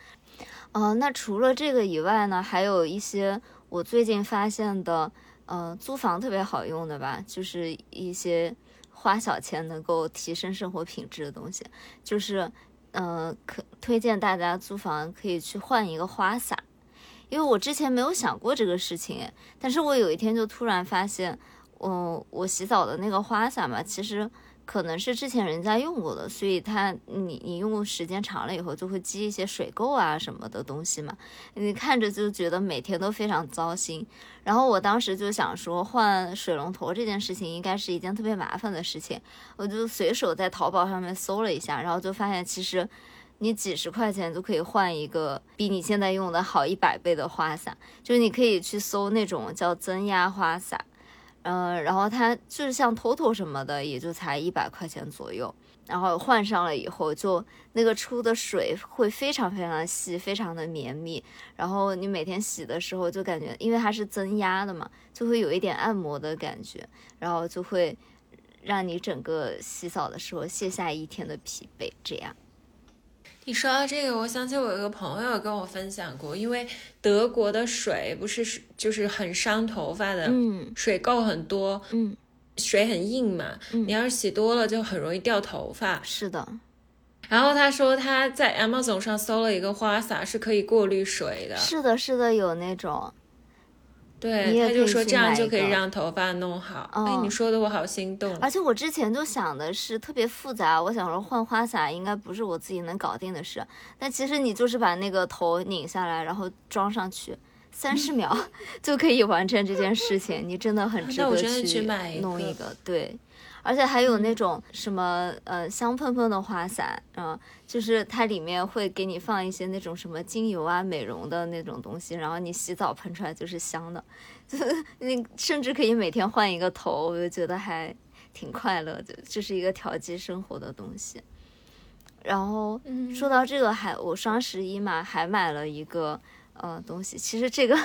呃，那除了这个以外呢，还有一些我最近发现的，呃，租房特别好用的吧，就是一些花小钱能够提升生活品质的东西，就是，呃，可推荐大家租房可以去换一个花洒，因为我之前没有想过这个事情，但是我有一天就突然发现，我我洗澡的那个花洒嘛，其实可能是之前人家用过的，所以它你你用时间长了以后就会积一些水垢啊什么的东西嘛，你看着就觉得每天都非常糟心。然后我当时就想说，换水龙头这件事情应该是一件特别麻烦的事情，我就随手在淘宝上面搜了一下，然后就发现其实。你几十块钱就可以换一个比你现在用的好一百倍的花洒，就是你可以去搜那种叫增压花洒，嗯，然后它就是像 TOTO 什么的，也就才一百块钱左右。然后换上了以后，就那个出的水会非常非常细，非常的绵密。然后你每天洗的时候，就感觉因为它是增压的嘛，就会有一点按摩的感觉，然后就会让你整个洗澡的时候卸下一天的疲惫。这样，你说到这个，我想起我有一个朋友跟我分享过，因为德国的水不是是就是很伤头发的，嗯水垢很多，嗯，水很硬嘛，嗯你要是洗多了就很容易掉头发。是的，然后他说他在 Amazon 上搜了一个花洒，是可以过滤水的。是的，是的，有那种，对，你也他就可以去说这样就可以让头发弄好。哦哎，你说的我好心动。而且我之前就想的是特别复杂，我想说换花洒应该不是我自己能搞定的事，但其实你就是把那个头拧下来，然后装上去，三十秒 就可以完成这件事情，你真的很 值得那我真的去买一个弄一个，对。而且还有那种什么呃香喷喷的花洒，嗯、就是它里面会给你放一些那种什么精油啊、美容的那种东西，然后你洗澡喷出来就是香的，就是你甚至可以每天换一个头，我就觉得还挺快乐的，这是一个调剂生活的东西。然后嗯说到这个还，我双十一嘛还买了一个呃东西，其实这个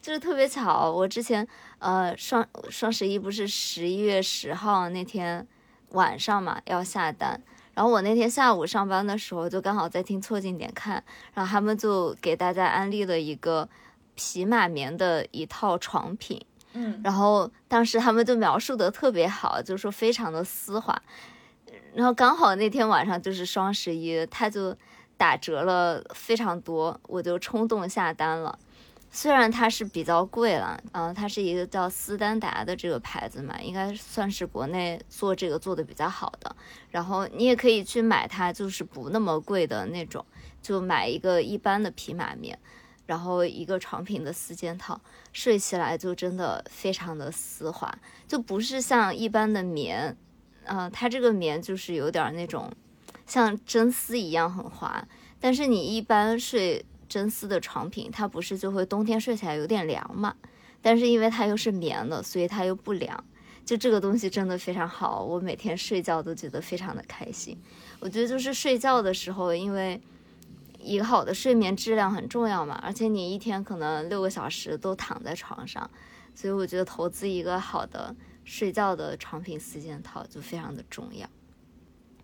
就是特别巧，我之前呃双双十一不是十一月十号那天晚上嘛要下单，然后我那天下午上班的时候就刚好在听错近点看，然后他们就给大家安利了一个皮马棉的一套床品，嗯，然后当时他们就描述的特别好，就说非常的丝滑。然后刚好那天晚上就是双十一，他就打折了非常多，我就冲动下单了。虽然它是比较贵了，嗯、它是一个叫斯丹达的这个牌子嘛，应该算是国内做这个做的比较好的。然后你也可以去买它，就是不那么贵的那种，就买一个一般的匹马棉，然后一个长屏的四件套，睡起来就真的非常的丝滑，就不是像一般的棉，呃，它这个棉就是有点那种像真丝一样很滑，但是你一般睡真丝的床品，它不是就会冬天睡起来有点凉嘛？但是因为它又是棉的，所以它又不凉。就这个东西真的非常好，我每天睡觉都觉得非常的开心。我觉得就是睡觉的时候，因为一个好的睡眠质量很重要嘛，而且你一天可能六个小时都躺在床上，所以我觉得投资一个好的睡觉的床品四件套就非常的重要。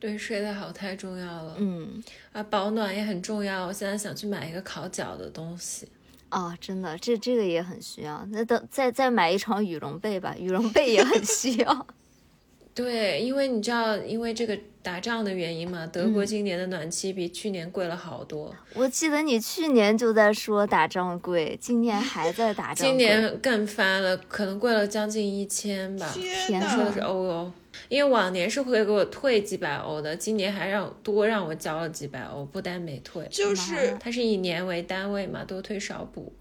对，睡得好太重要了。嗯，啊，保暖也很重要。我现在想去买一个烤脚的东西。哦，真的，这这个也很需要。那等再再买一床羽绒被吧，羽绒被也很需要。对，因为你知道，因为这个打仗的原因嘛，德嗯国今年的暖气比去年贵了好多，我记得你去年就在说打仗贵，今年还在打仗贵。今年更翻了，可能贵了将近一千吧。天哪说的是欧哦，因为往年是会给我退几百欧的，今年还让多让我交了几百欧，不但没退，就是它是以年为单位嘛，多退少补。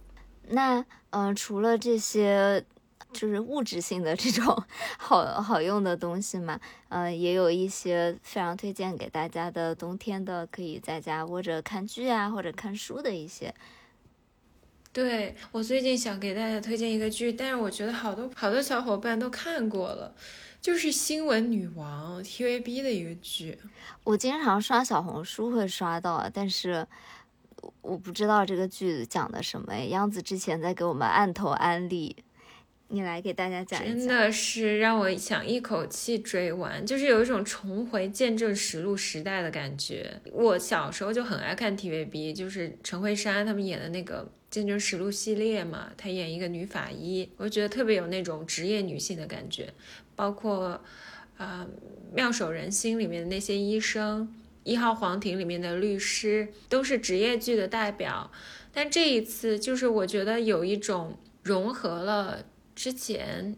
那嗯、呃除了这些就是物质性的这种好好用的东西嘛，呃，也有一些非常推荐给大家的冬天的可以在家窝着看剧啊或者看书的一些。对我最近想给大家推荐一个剧，但是我觉得好多好多小伙伴都看过了，就是《新闻女王》TVB 的一个剧。我经常刷小红书会刷到，但是我我不知道这个剧讲的什么。央子之前在给我们按头安利，你来给大家讲一讲。真的是让我想一口气追完，就是有一种重回见证实录时代的感觉。我小时候就很爱看 TVB，就是陈慧珊他们演的那个《见证实录》系列嘛，她演一个女法医，我觉得特别有那种职业女性的感觉，包括啊、妙手仁心》里面的那些医生，《一号皇庭》里面的律师，都是职业剧的代表。但这一次，就是我觉得有一种融合了之前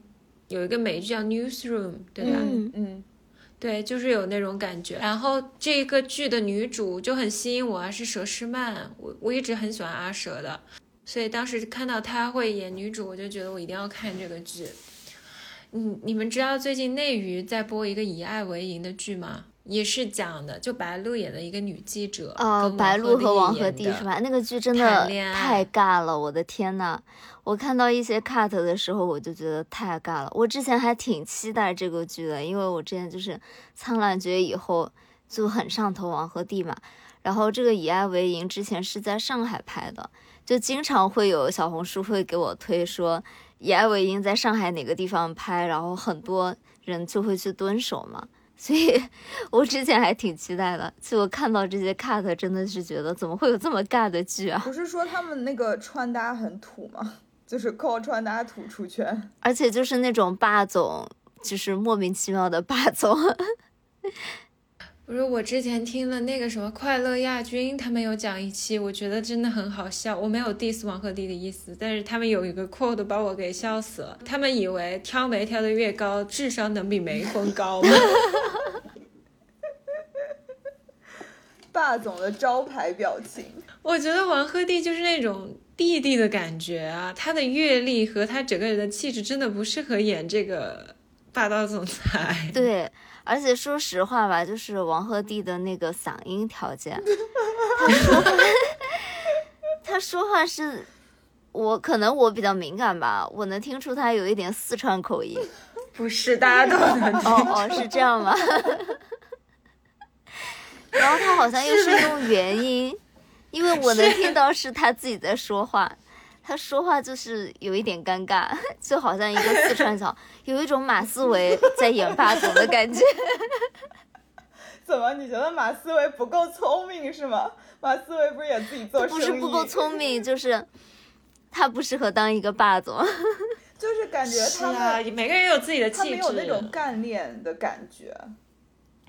有一个美剧叫《Newsroom》，对吧？嗯嗯，对，就是有那种感觉。然后这个剧的女主就很吸引我啊，是佘诗曼，我我一直很喜欢阿佘的，所以当时看到她会演女主，我就觉得我一定要看这个剧。你，你们知道最近内娱在播一个以爱为营的剧吗？也是讲的，就白鹿演的一个女记者，哦，白鹿和王鹤棣是吧？那个剧真的太尬了，我的天呐！我看到一些 cut 的时候，我就觉得太尬了。我之前还挺期待这个剧的，因为我之前就是《苍兰诀》以后就很上头王鹤棣嘛。然后这个《以爱为营》之前是在上海拍的，就经常会有小红书会给我推说《以爱为营》在上海哪个地方拍，然后很多人就会去蹲守嘛。所以我之前还挺期待的，就我看到这些 cut，真的是觉得怎么会有这么尬的剧啊！不是说他们那个穿搭很土吗？就是靠穿搭土出圈。而且就是那种霸总，就是莫名其妙的霸总。不是我之前听了那个什么快乐亚军，他们有讲一期，我觉得真的很好笑。我没有 diss 王鹤棣的意思，但是他们有一个 quote 把我给笑死了。他们以为挑眉挑的越高，智商能比眉峰高吗？霸总的招牌表情，我觉得王鹤棣就是那种弟弟的感觉啊，他的阅历和他整个人的气质真的不适合演这个霸道总裁。对，而且说实话吧，就是王鹤棣的那个嗓音条件，他说话，他说话是，我可能我比较敏感吧，我能听出他有一点四川口音。不是，大家都能听。哦哦，是这样吗？然后他好像又是用元音，因为我能听到是他自己在说话，他说话就是有一点尴尬，就好像一个四川小，有一种马思唯在演霸总的感觉。怎么你觉得马思唯不够聪明是吗？马思唯不是也自己做生意？不是不够聪明，就是他不适合当一个霸总。就是感觉他们、是啊，每个人有自己的气质。他没有那种干练的感觉。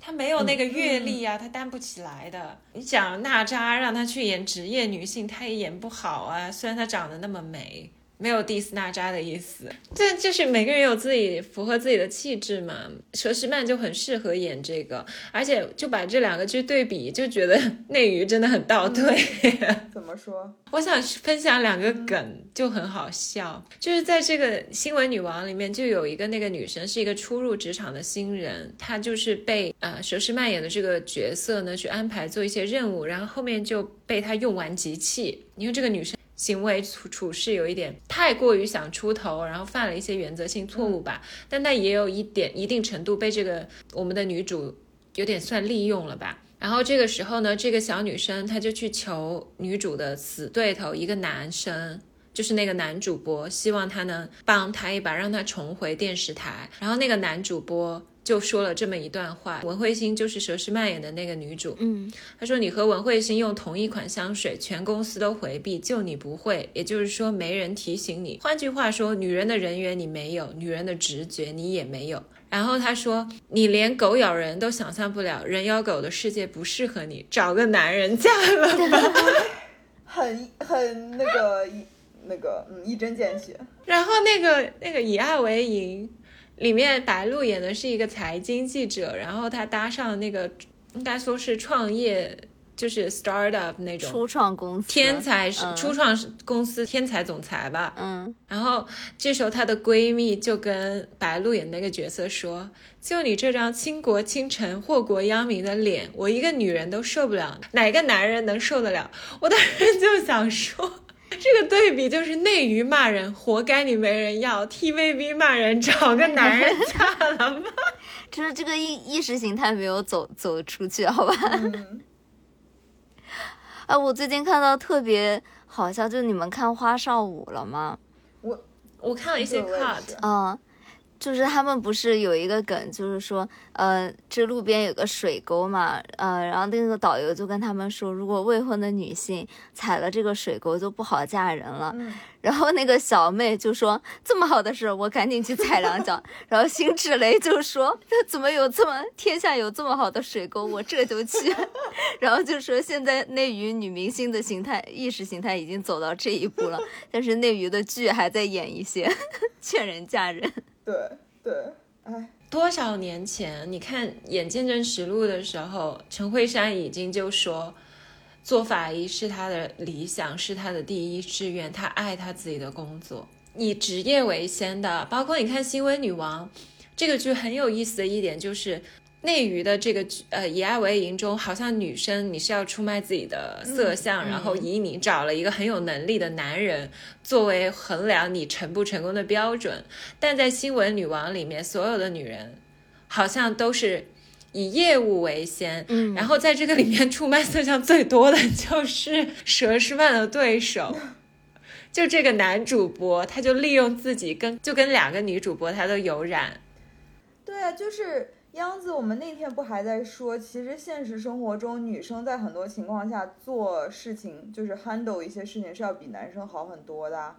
她没有那个阅历啊，她担不起来的。你讲娜扎让她去演职业女性，她也演不好啊。虽然她长得那么美。没有 diss 娜扎的意思，这就是每个人有自己符合自己的气质嘛。佘诗曼就很适合演这个，而且就把这两个剧对比，就觉得内娱真的很倒退。怎么说？我想分享两个梗，就很好笑。就是在这个新闻女王里面，就有一个那个女生是一个初入职场的新人，她就是被呃佘诗曼演的这个角色呢去安排做一些任务，然后后面就被她用完即弃，因为这个女生。行为处处事有一点太过于想出头，然后犯了一些原则性错误吧。但他也有一点一定程度被这个我们的女主有点算利用了吧。然后这个时候呢，这个小女生她就去求女主的死对头一个男生，就是那个男主播，希望他能帮她一把，让她重回电视台。然后那个男主播。就说了这么一段话，文慧欣就是佘诗曼演的那个女主，嗯，她说你和文慧欣用同一款香水，全公司都回避，就你不会，也就是说没人提醒你。换句话说，女人的人缘你没有，女人的直觉你也没有。然后她说你连狗咬人都想象不了，人咬狗的世界不适合你，找个男人嫁了吧。很很那个那个嗯一针见血。然后那个那个以爱为营。里面白鹿演的是一个财经记者，然后他搭上那个应该说是创业，就是 startup 那种初创公司，天才是初创公司天才总裁吧。嗯，然后这时候她的闺蜜就跟白鹿演那个角色说：“就你这张倾国倾城、祸国殃民的脸，我一个女人都受不了，哪个男人能受得了？”我当时就想说。这个对比就是内娱骂人，活该你没人要；TVB 骂人，找个男人嫁了吧。就是这个意意识形态没有走走出去，好吧？啊，我最近看到特别好笑，就你们看花少五了吗？我我看了一些 cut，嗯。就是他们不是有一个梗，就是说，呃，这路边有个水沟嘛，呃，然后那个导游就跟他们说，如果未婚的女性踩了这个水沟就不好嫁人了。然后那个小妹就说：“这么好的事，我赶紧去踩两脚。”然后辛芷蕾就说：“那怎么有这么天下有这么好的水沟，我这就去。”然后就说现在内娱女明星的形态意识形态已经走到这一步了，但是内娱的剧还在演一些 劝人嫁人。对对，哎，多少年前你看演《见证实录》的时候，陈慧珊已经就说，做法医是她的理想，是她的第一志愿，她爱她自己的工作，以职业为先的。包括你看《新闻女王》这个剧很有意思的一点就是。内娱的这个呃以爱为营中，好像女生你是要出卖自己的色相，然后以你找了一个很有能力的男人作为衡量你成不成功的标准。但在新闻女王里面，所有的女人好像都是以业务为先。嗯，然后在这个里面出卖色相最多的就是佘诗曼的对手，就这个男主播，他就利用自己跟就跟两个女主播他都有染。对啊，就是。央子，我们那天不还在说，其实现实生活中，女生在很多情况下做事情，就是 handle 一些事情是要比男生好很多的。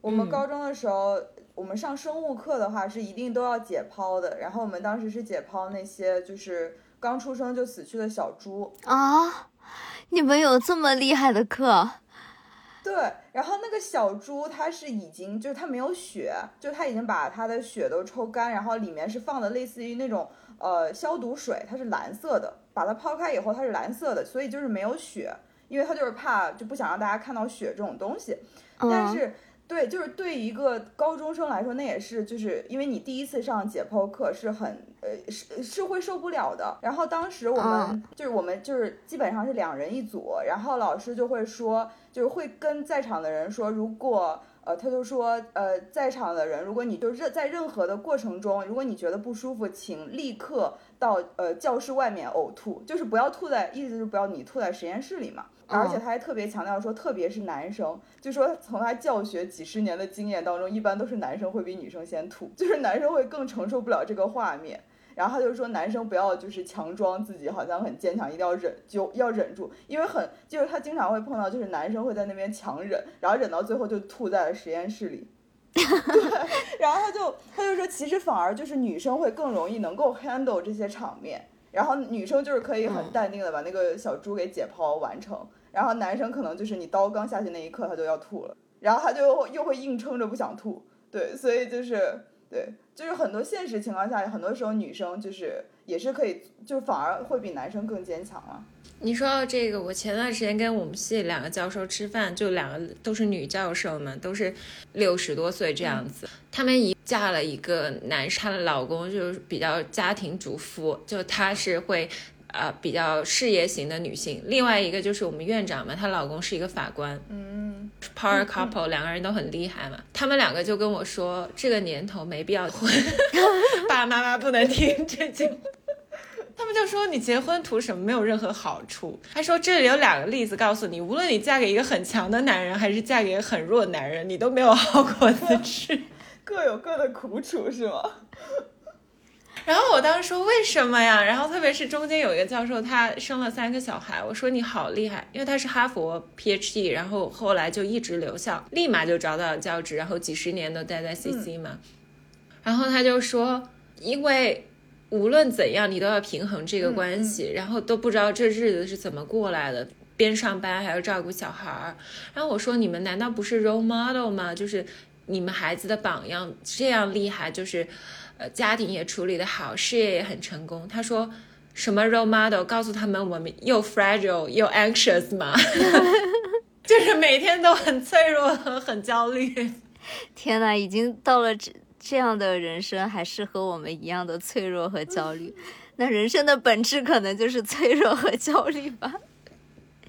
我们高中的时候，我们上生物课的话是一定都要解剖的，然后我们当时是解剖那些就是刚出生就死去的小猪啊。你们有这么厉害的课？对，然后那个小猪它是已经就是它没有血，就它已经把它的血都抽干，然后里面是放的类似于那种。呃，消毒水它是蓝色的，把它抛开以后它是蓝色的，所以就是没有血，因为它就是怕就不想让大家看到血这种东西。但是对，就是对于一个高中生来说，那也是就是因为你第一次上解剖课是很呃是是会受不了的。然后当时我们就是我们就是基本上是两人一组，然后老师就会说，就是会跟在场的人说，如果。呃，他就说，呃，在场的人，如果你就任在任何的过程中，如果你觉得不舒服，请立刻到呃教室外面呕吐，就是不要吐在，意思就是不要你吐在实验室里嘛。而且他还特别强调说，特别是男生，就说从他教学几十年的经验当中，一般都是男生会比女生先吐，就是男生会更承受不了这个画面。然后他就说，男生不要就是强装自己好像很坚强，一定要忍，就要忍住，因为很就是他经常会碰到，就是男生会在那边强忍，然后忍到最后就吐在了实验室里。对，然后他就他就说，其实反而就是女生会更容易能够 handle 这些场面。然后女生就是可以很嗯淡定的把那个小猪给解剖完成，然后男生可能就是你刀刚下去那一刻他就要吐了，然后他就又会硬撑着不想吐，对，所以就是对，就是很多现实情况下，很多时候女生就是也是可以，就反而会比男生更坚强了。你说到这个，我前段时间跟我们系两个教授吃饭，就两个都是女教授嘛，都是六十多岁这样子。她们一嫁了一个男生，她的老公就是比较家庭主妇，就她是会。呃，比较事业型的女性，另外一个就是我们院长嘛，她老公是一个法官，嗯，power couple，两个人都很厉害嘛。他们两个就跟我说，这个年头没必要 婚，爸爸妈妈不能听这句话。他们就说你结婚图什么？没有任何好处。他说这里有两个例子告诉你，无论你嫁给一个很强的男人，还是嫁给一个很弱的男人，你都没有好果子吃。各有各的苦楚是吗？然后我当时说为什么呀？然后特别是中间有一个教授，他生了三个小孩，我说你好厉害，因为他是哈佛 PhD，然后后来就一直留校，立马就找到了教职，然后几十年都待在 CC 嘛。然后他就说，因为无论怎样，你都要平衡这个关系，然后都不知道这日子是怎么过来的，边上班还要照顾小孩儿。然后我说，你们难道不是 role model 吗？就是你们孩子的榜样，这样厉害，就是。呃，家庭也处理的好，事业也很成功。他说什么 role model？告诉他们我们又 fragile 又 anxious 嘛，就是每天都很脆弱和很焦虑。天呐，已经到了这这样的人生，还是和我们一样的脆弱和焦虑。那人生的本质可能就是脆弱和焦虑吧。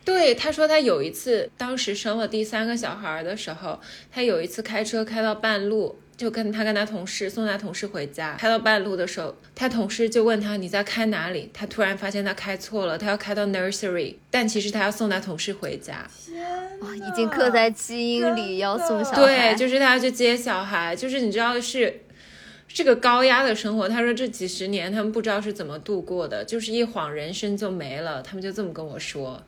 对，他说他有一次，当时生了第三个小孩的时候，他有一次开车开到半路。就跟他跟他同事送他同事回家，开到半路的时候，他同事就问他你在开哪里？他突然发现他开错了，他要开到 nursery，但其实他要送他同事回家。哇、哦，已经刻在基因里要送小孩。对，就是他要去接小孩，就是你知道是这个高压的生活。他说这几十年他们不知道是怎么度过的，就是一晃人生就没了。他们就这么跟我说。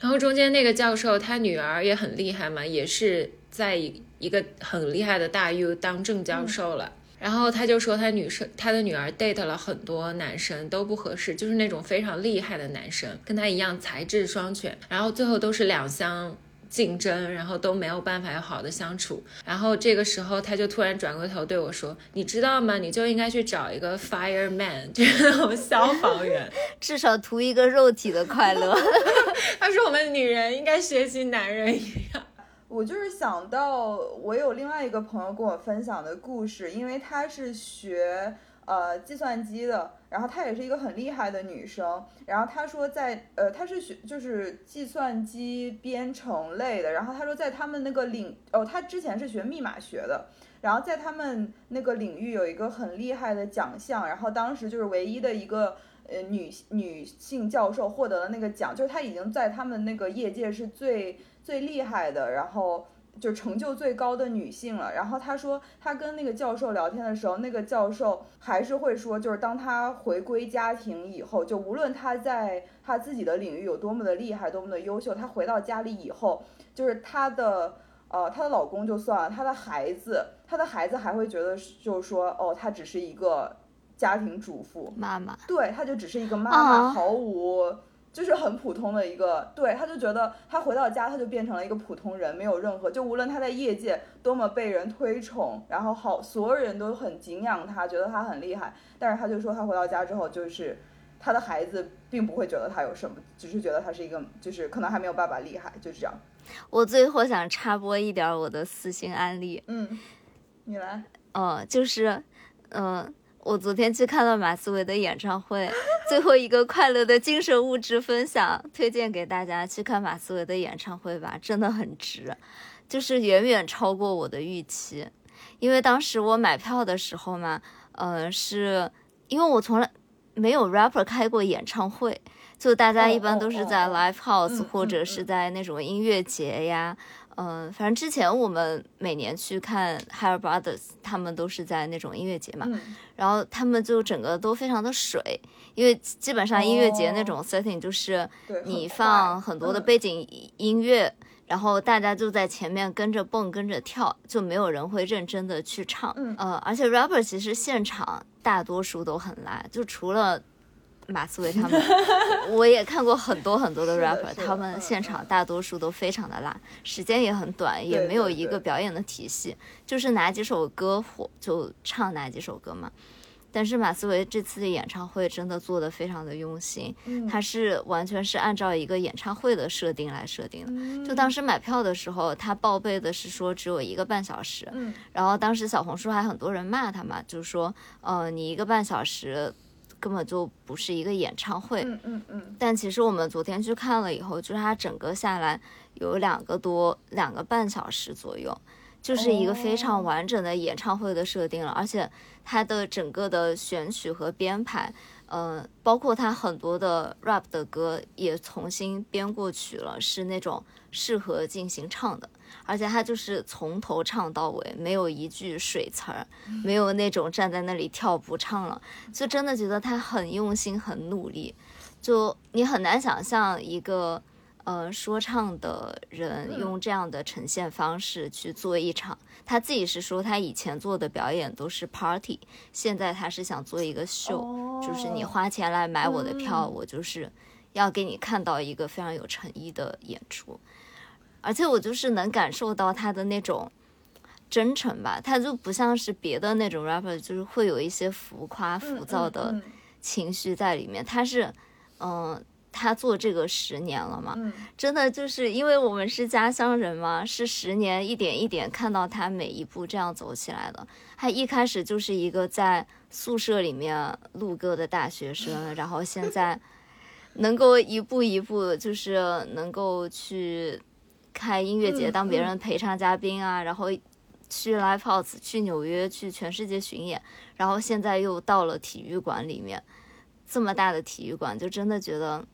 然后中间那个教授他女儿也很厉害嘛，也是在一个很厉害的大 U 当正教授了，嗯、然后他就说他女生他的女儿 date 了很多男生都不合适，就是那种非常厉害的男生，跟他一样才智双全，然后最后都是两相竞争，然后都没有办法有好的相处。然后这个时候他就突然转过头对我说：“你知道吗？你就应该去找一个 fireman，就是那种消防员，至少图一个肉体的快乐。”他说：“我们女人应该学习男人一样。”我就是想到，我有另外一个朋友跟我分享的故事，因为她是学呃计算机的，然后她也是一个很厉害的女生，然后她说在呃她是学就是计算机编程类的，然后她说在他们那个领哦，她之前是学密码学的，然后在他们那个领域有一个很厉害的奖项，然后当时就是唯一的一个。呃，女女性教授获得了那个奖，就是她已经在他们那个业界是最最厉害的，然后就成就最高的女性了。然后她说，她跟那个教授聊天的时候，那个教授还是会说，就是当她回归家庭以后，就无论她在她自己的领域有多么的厉害，多么的优秀，她回到家里以后，就是她的呃她的老公就算了，她的孩子，她的孩子还会觉得就是说，哦，她只是一个。家庭主妇妈妈，对，她就只是一个妈妈，啊毫无就是很普通的一个，对，他就觉得他回到家，他就变成了一个普通人，没有任何，就无论他在业界多么被人推崇，然后好，所有人都很敬仰他，觉得他很厉害，但是他就说他回到家之后，就是他的孩子并不会觉得他有什么，只是觉得他是一个，就是可能还没有爸爸厉害，就这样。我最后想插播一点我的私心案例，嗯，你来，呃，就是，嗯、呃。我昨天去看了马思唯的演唱会，最后一个快乐的精神物质分享，推荐给大家去看马思唯的演唱会吧，真的很值，就是远远超过我的预期。因为当时我买票的时候嘛，呃，是因为我从来没有 rapper 开过演唱会，就大家一般都是在 live house 或者是在那种音乐节呀。嗯，反正之前我们每年去看 Higher Brothers，他们都是在那种音乐节嘛，嗯、然后他们就整个都非常的水，因为基本上音乐节那种 setting 就是你放很多的背景音乐，嗯、然后大家就在前面跟着蹦跟着跳，就没有人会认真的去唱。嗯，呃，而且 rapper 其实现场大多数都很拉，就除了马思唯他们，我也看过很多很多的 rapper，他们嗯。现场大多数都非常的烂，时间也很短，也没有一个表演的体系，就是哪几首歌火就唱哪几首歌嘛。但是马思唯这次的演唱会真的做的非常的用心，嗯。它是完全是按照一个演唱会的设定来设定的。嗯。就当时买票的时候，他报备的是说只有一个半小时，嗯。然后当时小红书还很多人骂他嘛，就是说，呃，你一个半小时根本就不是一个演唱会。嗯嗯嗯但其实我们昨天去看了以后，就是它整个下来有两个多两个半小时左右，就是一个非常哦完整的演唱会的设定了，而且它的整个的选曲和编排。呃，包括它很多的 rap 的歌也重新编过曲了，是那种适合进行唱的，而且他就是从头唱到尾，没有一句水词儿，没有那种站在那里跳不唱了，就真的觉得他很用心，很努力。就你很难想象一个呃说唱的人嗯用这样的呈现方式去做一场。他自己是说他以前做的表演都是 party，现在他是想做一个秀，哦就是你花钱来买我的票，嗯我就是要给你看到一个非常有诚意的演出。而且我就是能感受到他的那种真诚吧，他就不像是别的那种 rapper，就是会有一些浮夸、浮躁的嗯情绪在里面。他是，嗯、他做这个十年了嘛，嗯真的就是因为我们是家乡人嘛，是十年一点一点看到他每一步这样走起来的。他一开始就是一个在宿舍里面录歌的大学生，然后现在能够一步一步，就是能够去开音乐节嗯当别嗯人陪唱嘉宾啊，然后去 live house、去纽约、去全世界巡演，然后现在又到了体育馆里面，这么大的体育馆，就真的觉得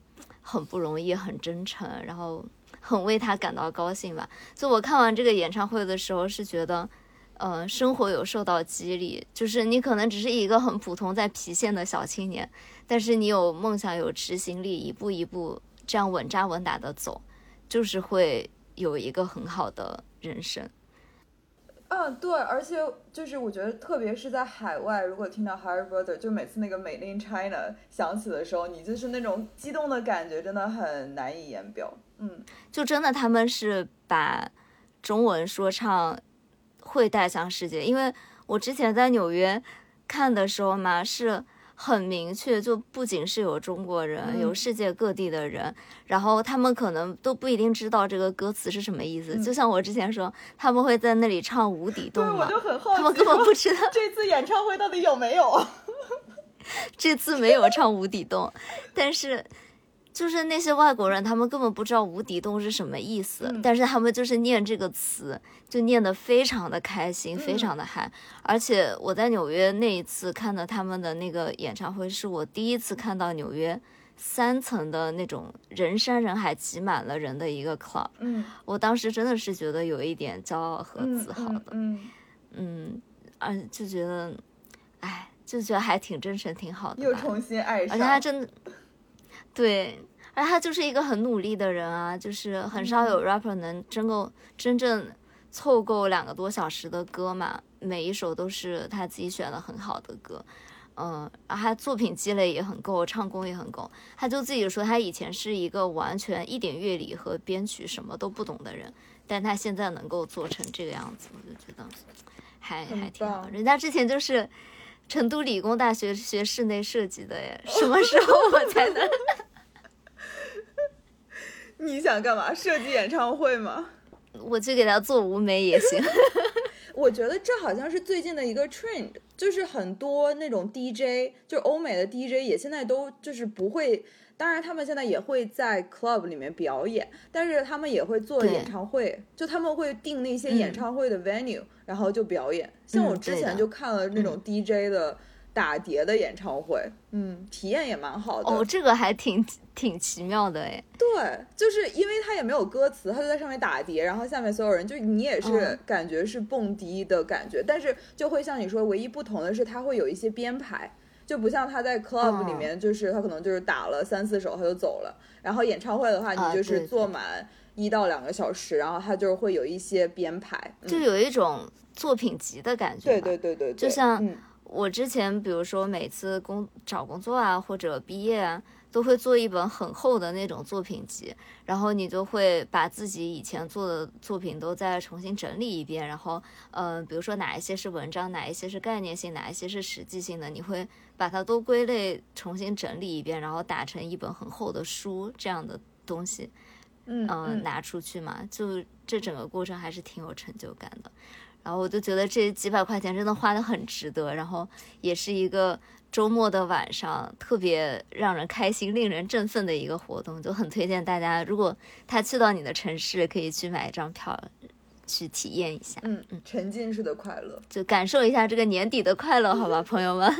很不容易，很真诚，然后很为他感到高兴吧。就我看完这个演唱会的时候，是觉得。呃，生活有受到激励，就是你可能只是一个很普通在郫县的小青年，但是你有梦想、有执行力，一步一步这样稳扎稳打的走，就是会有一个很好的人生。嗯，对，而且就是我觉得，特别是在海外，如果听到 Harry Brother，就每次那个 Made in China 响起的时候，你就是那种激动的感觉，真的很难以言表。嗯，就真的他们是把中文说唱会带向世界，因为我之前在纽约看的时候嘛，是很明确，就不仅是有中国人，嗯有世界各地的人，然后他们可能都不一定知道这个歌词是什么意思。嗯就像我之前说，他们会在那里唱无底，洞他们根本不知道这次演唱会到底有没有。这次没有唱无底洞，但是就是那些外国人，他们根本不知道无底洞是什么意思，嗯但是他们就是念这个词，就念得非常的开心，非常的嗨。而且我在纽约那一次看到他们的那个演唱会，是我第一次看到纽约三层的那种人山人海挤满了人的一个 club，嗯，我当时真的是觉得有一点骄傲和嗯自豪的，嗯，嗯，嗯，就觉得，哎，就觉得还挺真诚，挺好的吧。又重新爱上。而且他真的，对，而他就是一个很努力的人啊，就是很少有 rapper 能真够真正凑够两个多小时的歌嘛，每一首都是他自己选的很好的歌。嗯，然后他作品积累也很够，唱功也很够。他就自己说，他以前是一个完全一点乐理和编曲什么都不懂的人，但他现在能够做成这个样子，我就觉得还还挺好人家之前就是成都理工大学学室内设计的耶，什么时候我才能？你想干嘛？设计演唱会吗？我去给他做舞美也行。我觉得这好像是最近的一个 trend，就是很多那种 DJ，就是欧美的 DJ 也现在都就是不会，当然他们现在也会在 club 里面表演，但是他们也会做演唱会，就他们会定那些演嗯唱会的 venue，、然后就表演。像我之前就看了那种 DJ 的打碟的演唱会，嗯，体验也蛮好的。哦，这个还挺挺奇妙的哎。对，就是因为他也没有歌词，他就在上面打碟，然后下面所有人就你也是嗯感觉是蹦迪的感觉，但是就会像你说，唯一不同的是他会有一些编排，就不像他在 club 里嗯面，就是他可能就是打了三四首他就走了，然后演唱会的话，啊你就是坐满一到两个小时，然后他就会有一些编排，嗯就有一种作品集的感觉。对对。对对对，就像嗯我之前比如说每次工找工作啊，或者毕业啊，都会做一本很厚的那种作品集，然后你就会把自己以前做的作品都再重新整理一遍，然后，嗯、比如说哪一些是文章，哪一些是概念性，哪一些是实际性的，你会把它都归类，重新整理一遍，然后打成一本很厚的书这样的东西，嗯嗯，拿出去嘛，就这整个过程还是挺有成就感的。然后我就觉得这几百块钱真的花的很值得，然后也是一个周末的晚上特别让人开心、令人振奋的一个活动，就很推荐大家，如果他去到你的城市，可以去买一张票去体验一下，嗯嗯，沉浸式的快乐。就感受一下这个年底的快乐，好吧，朋友们。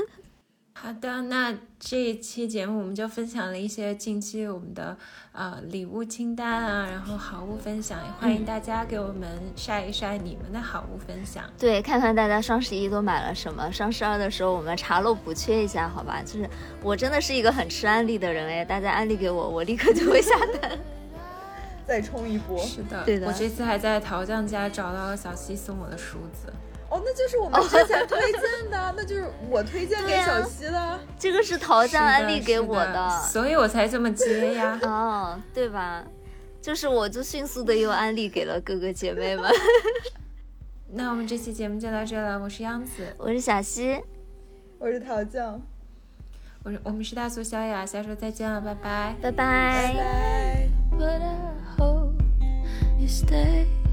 好的，那这一期节目我们就分享了一些近期我们的呃礼物清单啊，然后好物分享，也欢迎大家给我们晒一晒你们的好物分享。对，看看大家双十一都买了什么，双十二的时候我们查漏补缺一下，好吧？就是我真的是一个很吃安利的人哎，大家安利给我，我立刻就会下单。再冲一波是的，对的我这次还在陶匠家找到了小西送我的梳子。哦，那就是我们之前推荐的，那就是我推荐给小西的。这个是桃酱安利给我是的，所以我才这么接呀。哦，对吧？就是我就迅速的又安利给了哥哥姐妹们。那我们这期节目就到这了，我是杨子，我是小西，我是桃酱，我是我们是大苏小雅，下周再见了，拜拜。拜拜拜。拜。